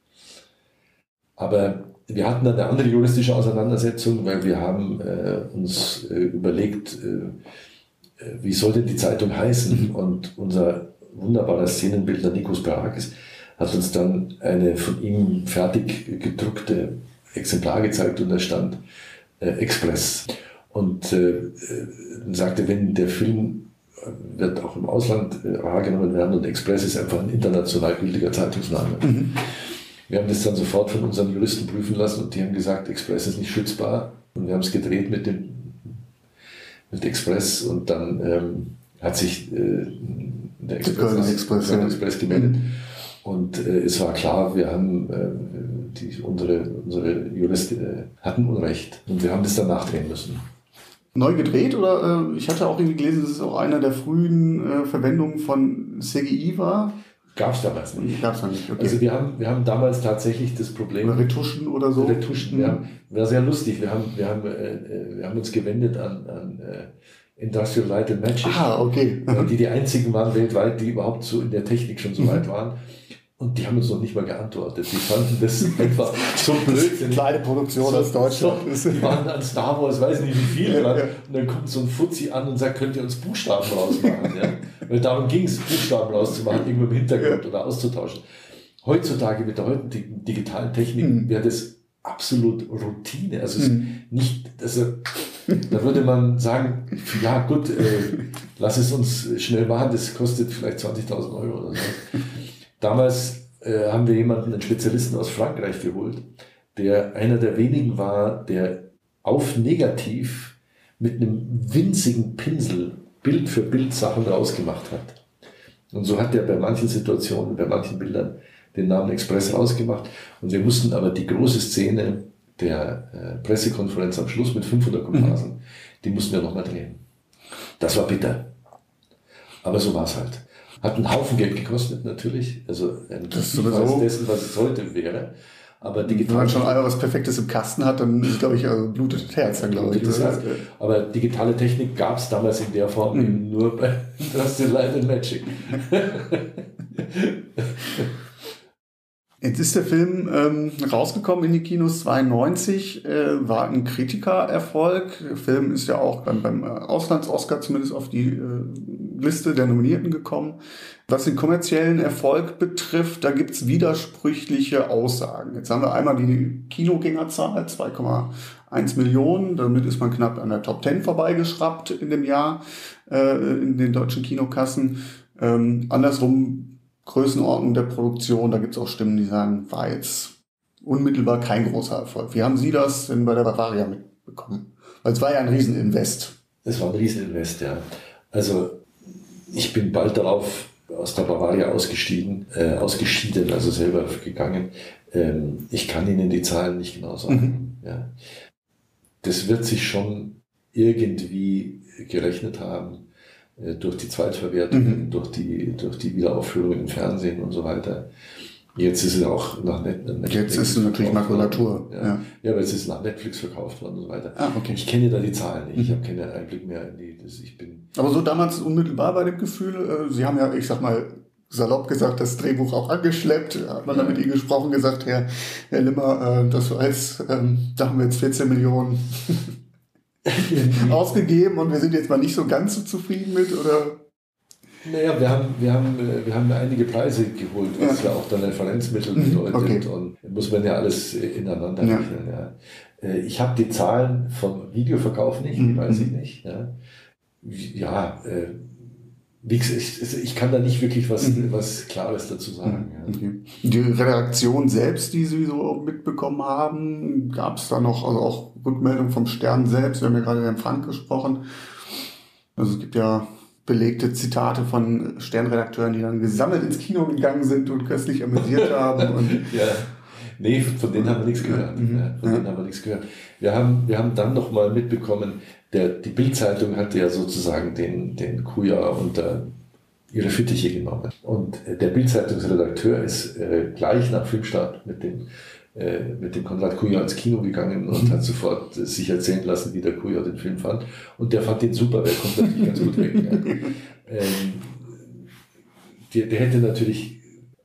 Aber wir hatten dann eine andere juristische Auseinandersetzung, weil wir haben äh, uns äh, überlegt, äh, äh, wie soll denn die Zeitung heißen? Und unser wunderbarer Szenenbildner Nikos Barakis hat uns dann eine von ihm fertig gedruckte Exemplar gezeigt und da stand äh, Express. Und äh, äh, sagte, wenn der Film äh, wird auch im Ausland äh, wahrgenommen werden und Express ist einfach ein international gültiger Zeitungsname. Wir haben das dann sofort von unseren Juristen prüfen lassen und die haben gesagt, Express ist nicht schützbar. Und wir haben es gedreht mit dem mit Express und dann ähm, hat sich äh, der Express, Express, ja. Express gemeldet. Und äh, es war klar, wir haben äh, die, unsere, unsere Juristen äh, hatten Unrecht und wir haben das dann nachdrehen müssen. Neu gedreht oder äh, ich hatte auch irgendwie gelesen, dass es auch einer der frühen äh, Verwendungen von CGI war. Gab es damals nicht. Gab es noch nicht, okay. Also wir haben, wir haben damals tatsächlich das Problem. oder Retuschen oder so. Retuschen. Mhm. Wir haben, war sehr lustig. Wir haben, wir haben, äh, wir haben uns gewendet an, an äh, Industrial Light and Magic, Ah, okay. die die einzigen waren weltweit, die überhaupt so in der Technik schon so Mhm. weit waren. Und die haben uns noch nicht mal geantwortet. Die fanden das einfach so blöd. Kleine Produktion aus Deutschland. So, die waren an Star Wars, weiß nicht wie viel dran. Ja. Und dann kommt so ein Fuzzi an und sagt, könnt ihr uns Buchstaben rausmachen? ja? Weil darum ging es, Buchstaben rauszumachen, irgendwo im Hintergrund oder auszutauschen. Heutzutage mit der heutigen digitalen Technik Mhm. wäre das absolut Routine. Also es Mhm. nicht, also da würde man sagen, ja gut, äh, lass es uns schnell machen, das kostet vielleicht 20.000 Euro oder so. Damals äh, haben wir jemanden, einen Spezialisten aus Frankreich geholt, der einer der wenigen war, der auf Negativ mit einem winzigen Pinsel Bild für Bild Sachen rausgemacht hat. Und so hat er bei manchen Situationen, bei manchen Bildern den Namen Express rausgemacht. Und wir mussten aber die große Szene der äh, Pressekonferenz am Schluss mit 500 Komparsen, die mussten wir nochmal drehen. Das war bitter. Aber so war es halt. Hat einen Haufen Geld gekostet, natürlich. Also ein sowieso- dessen, was es heute wäre. Aber Wenn digital. man schon einmal was Perfektes im Kasten hat, dann ist, glaube ich, also blutet das Herz, dann, glaube ich. Das heißt, aber digitale Technik gab es damals in der Form Mhm. eben nur bei Industrial Light and Magic. Jetzt ist der Film ähm, rausgekommen in die Kinos 92, äh, war ein Kritikererfolg. Der Film ist ja auch beim, beim äh, Auslands-Oscar zumindest auf die äh, Liste der Nominierten gekommen. Was den kommerziellen Erfolg betrifft, da gibt's widersprüchliche Aussagen. Jetzt haben wir einmal die Kinogängerzahl, 2,1 Millionen. Damit ist man knapp an der Top 10 vorbeigeschraubt in dem Jahr äh, in den deutschen Kinokassen. Ähm, andersrum Größenordnung der Produktion, da gibt's auch Stimmen, die sagen, war jetzt unmittelbar kein großer Erfolg. Wie haben Sie das denn bei der Bavaria mitbekommen? Weil es war ja ein Rieseninvest. Das war ein Rieseninvest, ja. Also ich bin bald darauf aus der Bavaria ausgestiegen, äh, ausgeschieden, also selber gegangen. Ähm, ich kann Ihnen die Zahlen nicht genau sagen. Ja. Das wird sich schon irgendwie gerechnet haben durch die Zweitverwertung, durch, die, durch die Wiederaufführung im Fernsehen und so weiter. Jetzt ist es auch nach Net Netflix Jetzt ist es natürlich Makulatur. Ja. ja. ja. aber jetzt ist es nach Netflix verkauft worden und so weiter. Ah, okay. Ich kenne da die Zahlen nicht. Ich habe keinen Einblick mehr in die. Das, ich bin Aber so damals unmittelbar bei dem Gefühl, äh, Sie haben ja, ich sag mal, salopp gesagt, das Drehbuch auch angeschleppt, hat man dann mit ihm gesprochen, gesagt, Herr, Herr Limmer, äh, das war jetzt, ähm, da haben wir jetzt 14 Millionen ausgegeben und wir sind jetzt mal nicht so ganz so zufrieden mit, oder? Naja, wir haben, wir haben, äh, wir haben einige Preise geholt, was ja, ja auch dann Referenzmittel Mhm, bedeutet okay. und muss man ja alles äh, ineinander rechnen. Ja. Äh, Ich habe die Zahlen vom Videoverkauf nicht, Mhm, die weiß ich mhm. nicht. Ja, ja ich, kann da nicht wirklich was, Mhm. was Klares dazu sagen. Ja. Okay. Die Redaktion selbst, die Sie so mitbekommen haben, gab es da noch, also auch Rückmeldung vom Stern selbst, wir haben ja gerade Herrn Frank gesprochen. Also es gibt ja belegte Zitate von Sternredakteuren, die dann gesammelt ins Kino gegangen sind und köstlich amüsiert haben. Und Ja. Nee, von denen haben wir nichts gehört. Mhm. Ja, von Ja. denen haben wir nichts gehört. Wir haben, wir haben dann nochmal mitbekommen, der, die Bildzeitung hatte ja sozusagen den, den Kuja unter ihre Fittiche genommen. Und der Bildzeitungsredakteur ist äh, gleich nach Filmstart mit dem, mit dem Konrad Kuja ins Kino gegangen und hat sofort äh, sich erzählen lassen, wie der Kuja den Film fand. Und der fand den super, der kommt natürlich ganz gut weg. Ja. Ähm, der, der hätte natürlich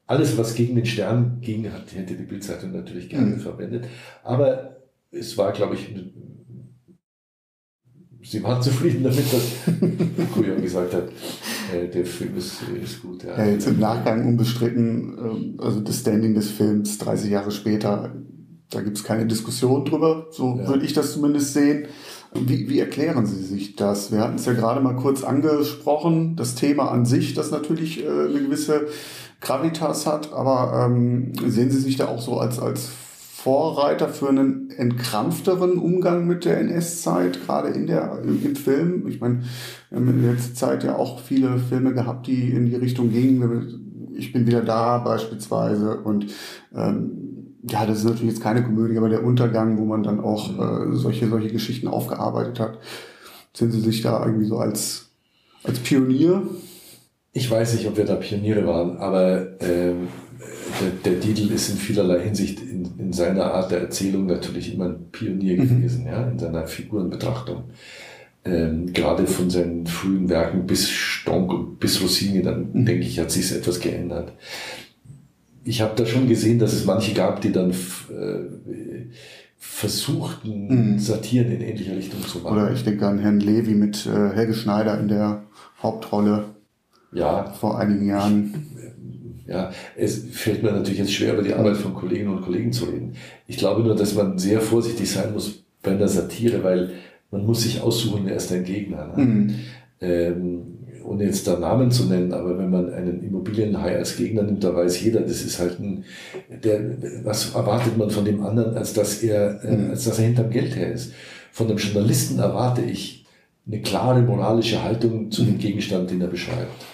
alles, was gegen den Stern ging, hätte die Bildzeitung natürlich gerne Mhm. verwendet. Aber es war, glaube ich, sie waren zufrieden damit, dass Kujon gesagt hat, äh, der Film ist, ist gut. ja, jetzt im Nachgang unbestritten, ähm, also das Standing des Films 30 Jahre später, da gibt es keine Diskussion drüber, so Ja. würde ich das zumindest sehen. Wie, wie erklären Sie sich das? Wir hatten es ja gerade mal kurz angesprochen, das Thema an sich, das natürlich äh, eine gewisse Gravitas hat, aber ähm, sehen Sie sich da auch so als, als Vorreiter für einen entkrampfteren Umgang mit der NS-Zeit, gerade in der, im, im Film? Ich meine, wir haben in letzter Zeit ja auch viele Filme gehabt, die in die Richtung gingen. Ich bin wieder da beispielsweise und ähm, ja, das ist natürlich jetzt keine Komödie, aber der Untergang, wo man dann auch äh, solche, solche Geschichten aufgearbeitet hat. Sind Sie sich da irgendwie so als, als Pionier? Ich weiß nicht, ob wir da Pioniere waren, aber ähm, der, der Dietl ist in vielerlei Hinsicht in, in seiner Art der Erzählung natürlich immer ein Pionier gewesen, ja, in seiner Figurenbetrachtung. Ähm, gerade von seinen frühen Werken bis Stonk und bis Rossini, dann denke ich, hat sich etwas geändert. Ich habe da schon gesehen, dass es manche gab, die dann äh, versuchten, Mhm. Satiren in ähnlicher Richtung zu machen. Oder ich denke an Herrn Levi mit äh, Helge Schneider in der Hauptrolle ja, vor einigen Jahren. Ja, es fällt mir natürlich jetzt schwer, über die Arbeit von Kolleginnen und Kollegen zu reden. Ich glaube nur, dass man sehr vorsichtig sein muss bei einer Satire, weil man muss sich aussuchen, wer ist dein Gegner. Ne? Mhm. Ähm, ohne jetzt da Namen zu nennen, aber wenn man einen Immobilienhai als Gegner nimmt, da weiß jeder, das ist halt ein, der, was erwartet man von dem anderen, als dass er, äh, Mhm. als dass er hinterm Geld her ist. Von einem Journalisten erwarte ich eine klare moralische Haltung zu dem Gegenstand, den er beschreibt.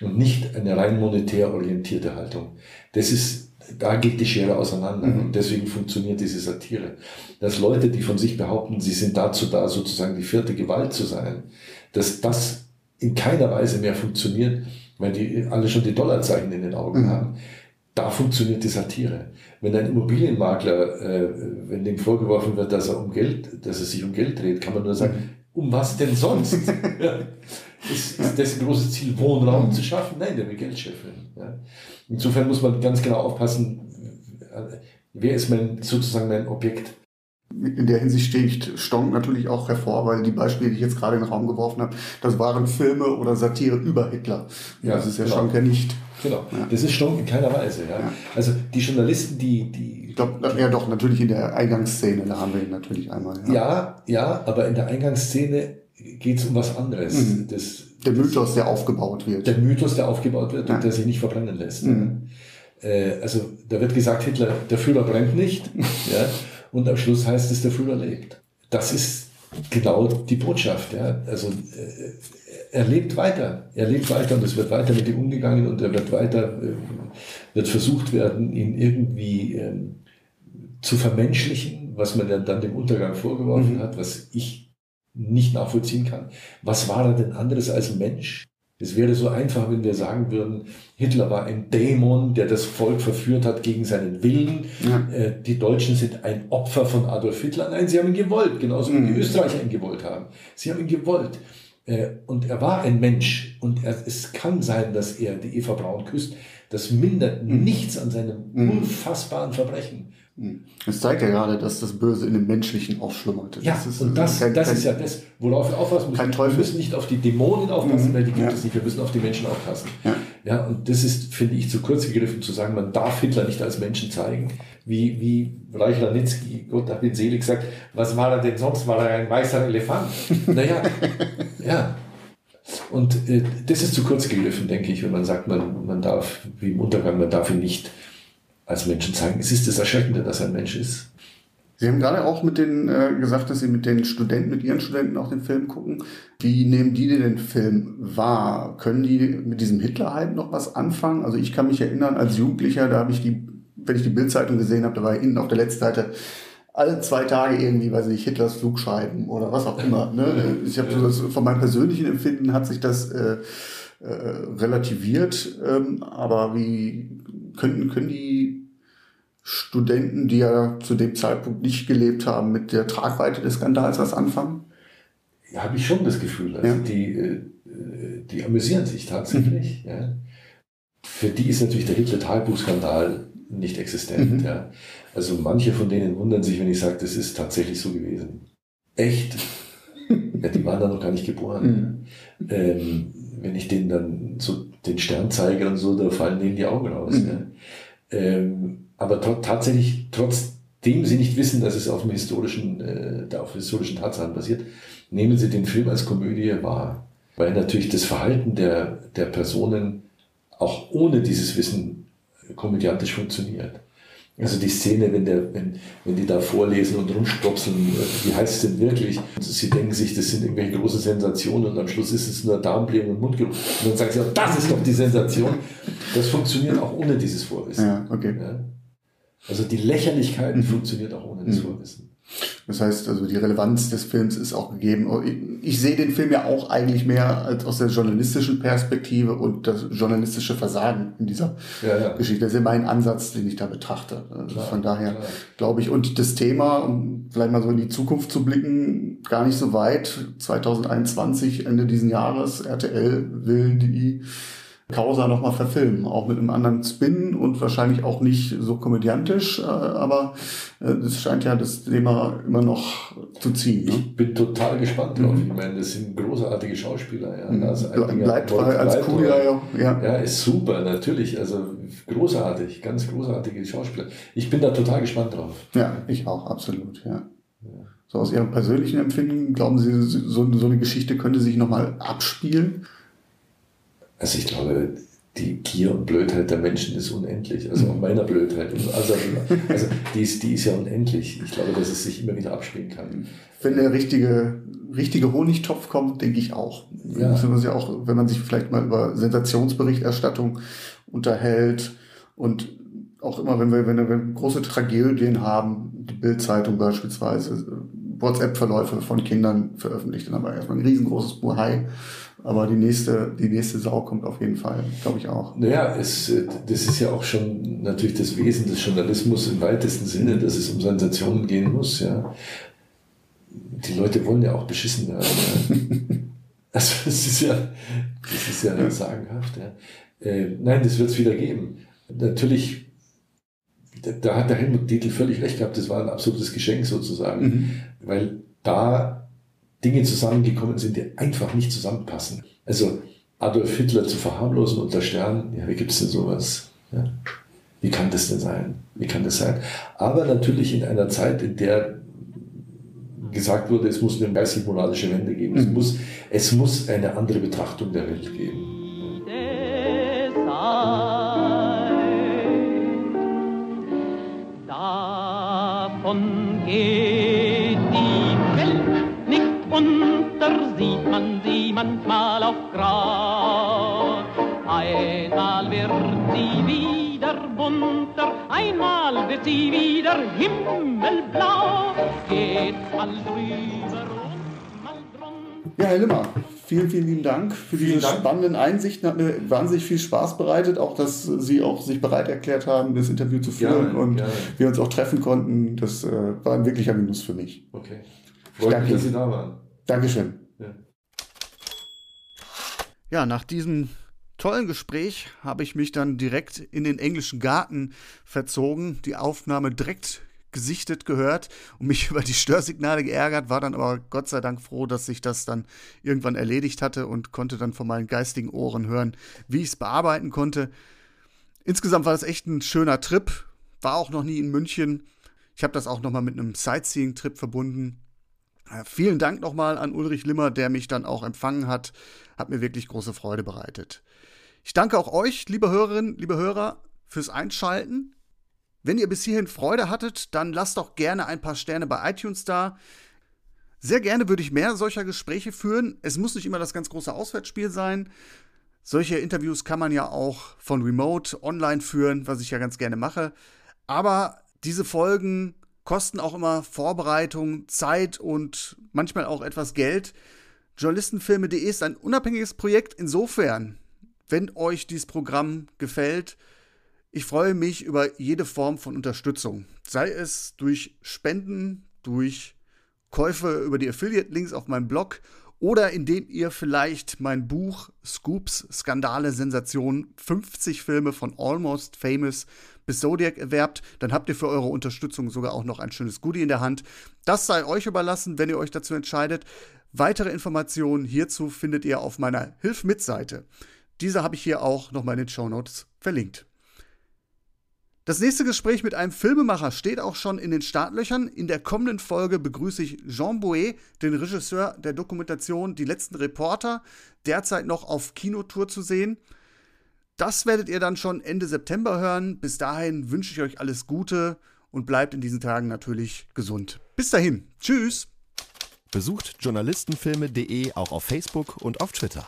Und nicht eine rein monetär orientierte Haltung. Das ist, da geht die Schere auseinander. Mhm. Und deswegen funktioniert diese Satire. Dass Leute, die von sich behaupten, sie sind dazu da, sozusagen die vierte Gewalt zu sein, dass das in keiner Weise mehr funktioniert, weil die alle schon die Dollarzeichen in den Augen Mhm. haben. Da funktioniert die Satire. Wenn ein Immobilienmakler, äh, wenn dem vorgeworfen wird, dass er um Geld, dass es sich um Geld dreht, kann man nur sagen, um was denn sonst? ja. Ist, ist dessen großes Ziel, Wohnraum zu schaffen? Nein, der will Geld scheffeln. Ja. Insofern muss man ganz genau aufpassen, wer ist mein, sozusagen mein Objekt. In der Hinsicht sticht Stonk natürlich auch hervor, weil die Beispiele, die ich jetzt gerade in den Raum geworfen habe, das waren Filme oder Satire über Hitler. Ja, das ist ja genau. Stonk ja nicht. Genau. Ja. Das ist Stonk in keiner Weise. Ja. Also die Journalisten, die, die Ich glaube, ja doch, natürlich in der Eingangsszene, da haben wir ihn natürlich einmal. Ja, ja, aber in der Eingangsszene geht es um was anderes. Mhm. Das, Der Mythos, der aufgebaut wird. der Mythos, der aufgebaut wird Ja. und der sich nicht verbrennen lässt. Mhm. Äh, also da wird gesagt, Hitler, der Führer brennt nicht. ja, und am Schluss heißt es, der Führer lebt. Das ist genau die Botschaft. Ja. Also äh, er lebt weiter. Er lebt weiter und es wird weiter mit ihm umgegangen und er wird weiter, äh, wird versucht werden, ihn irgendwie ähm, zu vermenschlichen, was man dann, dem Untergang vorgeworfen Mhm. hat, was ich nicht nachvollziehen kann. Was war er denn anderes als ein Mensch? Es wäre so einfach, wenn wir sagen würden, Hitler war ein Dämon, der das Volk verführt hat gegen seinen Willen. Ja. Äh, Die Deutschen sind ein Opfer von Adolf Hitler. Nein, sie haben ihn gewollt, genauso wie Mhm. die Österreicher ihn gewollt haben. Sie haben ihn gewollt. Äh, und er war ein Mensch und er, es kann sein, dass er die Eva Braun küsst. Das mindert Mhm. nichts an seinem unfassbaren Verbrechen. Es zeigt ja gerade, dass das Böse in dem Menschlichen auch schlummert. Ja, und das, kein- das kein- ist ja das, worauf wir aufpassen müssen. kein Wir Teufel. müssen nicht auf die Dämonen aufpassen, Mhm, weil die gibt ja. es nicht. Wir müssen auf die Menschen aufpassen. Ja. Ja, und das ist, finde ich, zu kurz gegriffen zu sagen, man darf Hitler nicht als Menschen zeigen. Wie, wie Reich Ranitzky, Gott hab ihn selig, sagt, was war er denn sonst? War er ein weißer Elefant? naja, ja. Und äh, das ist zu kurz gegriffen, denke ich, wenn man sagt, man, man darf, wie im Untergang, man darf ihn nicht als Menschen zeigen. Es ist das Erschreckende, dass er ein Mensch ist. Sie haben gerade auch mit den äh, gesagt, dass Sie mit den Studenten, mit Ihren Studenten auch den Film gucken. Wie nehmen die denn den Film wahr? Können die mit diesem Hitler-Hype noch was anfangen? Also ich kann mich erinnern, als Jugendlicher, da habe ich die, wenn ich die Bildzeitung gesehen habe, da war hinten auf der letzten Seite alle zwei Tage irgendwie, weiß ich nicht, Hitlers Flugscheiben oder was auch immer. Ne? Ich habe so das, von meinem persönlichen Empfinden hat sich das äh, äh, relativiert. Ähm, aber wie können, können die Studenten, die ja zu dem Zeitpunkt nicht gelebt haben, mit der Tragweite des Skandals was anfangen? Ja, habe ich schon das Gefühl. Also Ja. die, äh, die amüsieren sich tatsächlich. Ja. Für die ist natürlich der Hitler-Tagebuchskandal nicht existent. Mhm. Ja. Also manche von denen wundern sich, wenn ich sage, das ist tatsächlich so gewesen. Echt? ja, die waren da noch gar nicht geboren. Ähm, wenn ich denen dann so den Stern zeige und so, da fallen denen die Augen raus. Mhm. Ja. Ähm, aber tatsächlich, trotzdem sie nicht wissen, dass es auf, dem historischen, äh, auf historischen Tatsachen basiert, nehmen sie den Film als Komödie wahr. Weil natürlich das Verhalten der, der Personen auch ohne dieses Wissen komödiantisch funktioniert. Also die Szene, wenn, der, wenn, wenn die da vorlesen und rumstopseln, äh, wie heißt es denn wirklich? Sie denken sich, das sind irgendwelche große Sensationen und am Schluss ist es nur Darmblähung und Mundgeruch. Und dann sagen sie, oh, das ist doch die Sensation. Das funktioniert auch ohne dieses Vorwissen. Ja, okay. Ja? Also die Lächerlichkeit funktioniert auch ohne das Mhm. Vorwissen. Das heißt, also die Relevanz des Films ist auch gegeben. Ich, ich sehe den Film ja auch eigentlich mehr als aus der journalistischen Perspektive und das journalistische Versagen in dieser Ja, ja. Geschichte. Das ist ja mein Ansatz, den ich da betrachte. Also Klar, von daher klar. glaube ich, und das Thema, um vielleicht mal so in die Zukunft zu blicken, gar nicht so weit. 2021, Ende diesen Jahres, RTL will die Causa nochmal verfilmen, auch mit einem anderen Spin und wahrscheinlich auch nicht so komödiantisch, äh, aber äh, es scheint ja das Thema immer noch zu ziehen. Ne? Ich bin total gespannt drauf. Ich meine, das sind großartige Schauspieler. Ja. Mhm. Also Ble- bleibt Wolf bei als. Kuria, ja. ja. Ja, ist super, natürlich. Also großartig, ganz großartige Schauspieler. Ich bin da total gespannt drauf. Ja, ich auch, absolut, ja. So aus Ihrem persönlichen Empfinden, glauben Sie, so, so eine Geschichte könnte sich nochmal abspielen? Also ich glaube, die Gier und Blödheit der Menschen ist unendlich. Also auch meiner Blödheit. Also, also die, ist, die ist ja unendlich. Ich glaube, dass es sich immer wieder abspielen kann. Wenn der richtige, richtige Honigtopf kommt, denke ich auch. Ja. Wir uns ja auch, wenn man sich vielleicht mal über Sensationsberichterstattung unterhält und auch immer, wenn wir, wenn wir große Tragödien haben, die Bildzeitung beispielsweise, WhatsApp-Verläufe von Kindern veröffentlicht, dann haben wir erstmal ein riesengroßes Buhai. Aber die nächste, die nächste Sau kommt auf jeden Fall, glaube ich auch. Naja, es, äh, das ist ja auch schon natürlich das Wesen des Journalismus im weitesten Sinne, dass es um Sensationen gehen muss. Ja. Die Leute wollen ja auch beschissen werden. Ja. Also das ist ja, das ist ja sagenhaft. Ja. Äh, nein, das wird es wieder geben. Natürlich, da, da hat der Helmut Dietl völlig recht gehabt, das war ein absolutes Geschenk sozusagen, Mhm. weil da Dinge zusammengekommen sind, die einfach nicht zusammenpassen. Also Adolf Hitler zu verharmlosen unter Stern, ja, wie gibt's denn sowas? Ja? Wie kann das denn sein? Wie kann das sein? Aber natürlich in einer Zeit, in der gesagt wurde, es muss eine geistig-moralische Wende geben. Es, muss, es muss eine andere Betrachtung der Welt geben. Davon geht die Welt unter, sieht man sie manchmal auf Grad. Einmal wird sie wieder bunter, einmal wird sie wieder himmelblau. Geht mal drüber und mal drunter. Ja, Herr Limmer, vielen, vielen lieben Dank für diese Dank. spannenden Einsichten. Hat mir wahnsinnig viel Spaß bereitet, auch dass Sie auch sich bereit erklärt haben, das Interview zu führen Gerne, und gerne. wir uns auch treffen konnten. Das äh, war ein wirklicher Genuss für mich. Okay. Freut Danke. mich, dass Sie da waren. Dankeschön. Ja. Ja, nach diesem tollen Gespräch habe ich mich dann direkt in den englischen Garten verzogen, die Aufnahme direkt gesichtet gehört und mich über die Störsignale geärgert, war dann aber Gott sei Dank froh, dass sich das dann irgendwann erledigt hatte und konnte dann von meinen geistigen Ohren hören, wie ich es bearbeiten konnte. Insgesamt war es echt ein schöner Trip, war auch noch nie in München. Ich habe das auch nochmal mit einem Sightseeing-Trip verbunden. Vielen Dank nochmal an Ulrich Limmer, der mich dann auch empfangen hat. Hat mir wirklich große Freude bereitet. Ich danke auch euch, liebe Hörerinnen, liebe Hörer, fürs Einschalten. Wenn ihr bis hierhin Freude hattet, dann lasst doch gerne ein paar Sterne bei iTunes da. Sehr gerne würde ich mehr solcher Gespräche führen. Es muss nicht immer das ganz große Auswärtsspiel sein. Solche Interviews kann man ja auch von Remote online führen, was ich ja ganz gerne mache. Aber diese Folgen kosten auch immer Vorbereitung, Zeit und manchmal auch etwas Geld. Journalistenfilme.de ist ein unabhängiges Projekt. Insofern, wenn euch dieses Programm gefällt, ich freue mich über jede Form von Unterstützung. Sei es durch Spenden, durch Käufe über die Affiliate-Links auf meinem Blog oder indem ihr vielleicht mein Buch Scoops, Skandale, Sensationen, 50 Filme von Almost Famous bis Zodiac erwerbt, dann habt ihr für eure Unterstützung sogar auch noch ein schönes Goodie in der Hand. Das sei euch überlassen, wenn ihr euch dazu entscheidet. Weitere Informationen hierzu findet ihr auf meiner Hilf mit Seite. Diese habe ich hier auch nochmal in den Show Notes verlinkt. Das nächste Gespräch mit einem Filmemacher steht auch schon in den Startlöchern. In der kommenden Folge begrüße ich Jean Bouet, den Regisseur der Dokumentation Die letzten Reporter, derzeit noch auf Kinotour zu sehen. Das werdet ihr dann schon Ende September hören. Bis dahin wünsche ich euch alles Gute und bleibt in diesen Tagen natürlich gesund. Bis dahin. Tschüss. Besucht journalistenfilme.de auch auf Facebook und auf Twitter.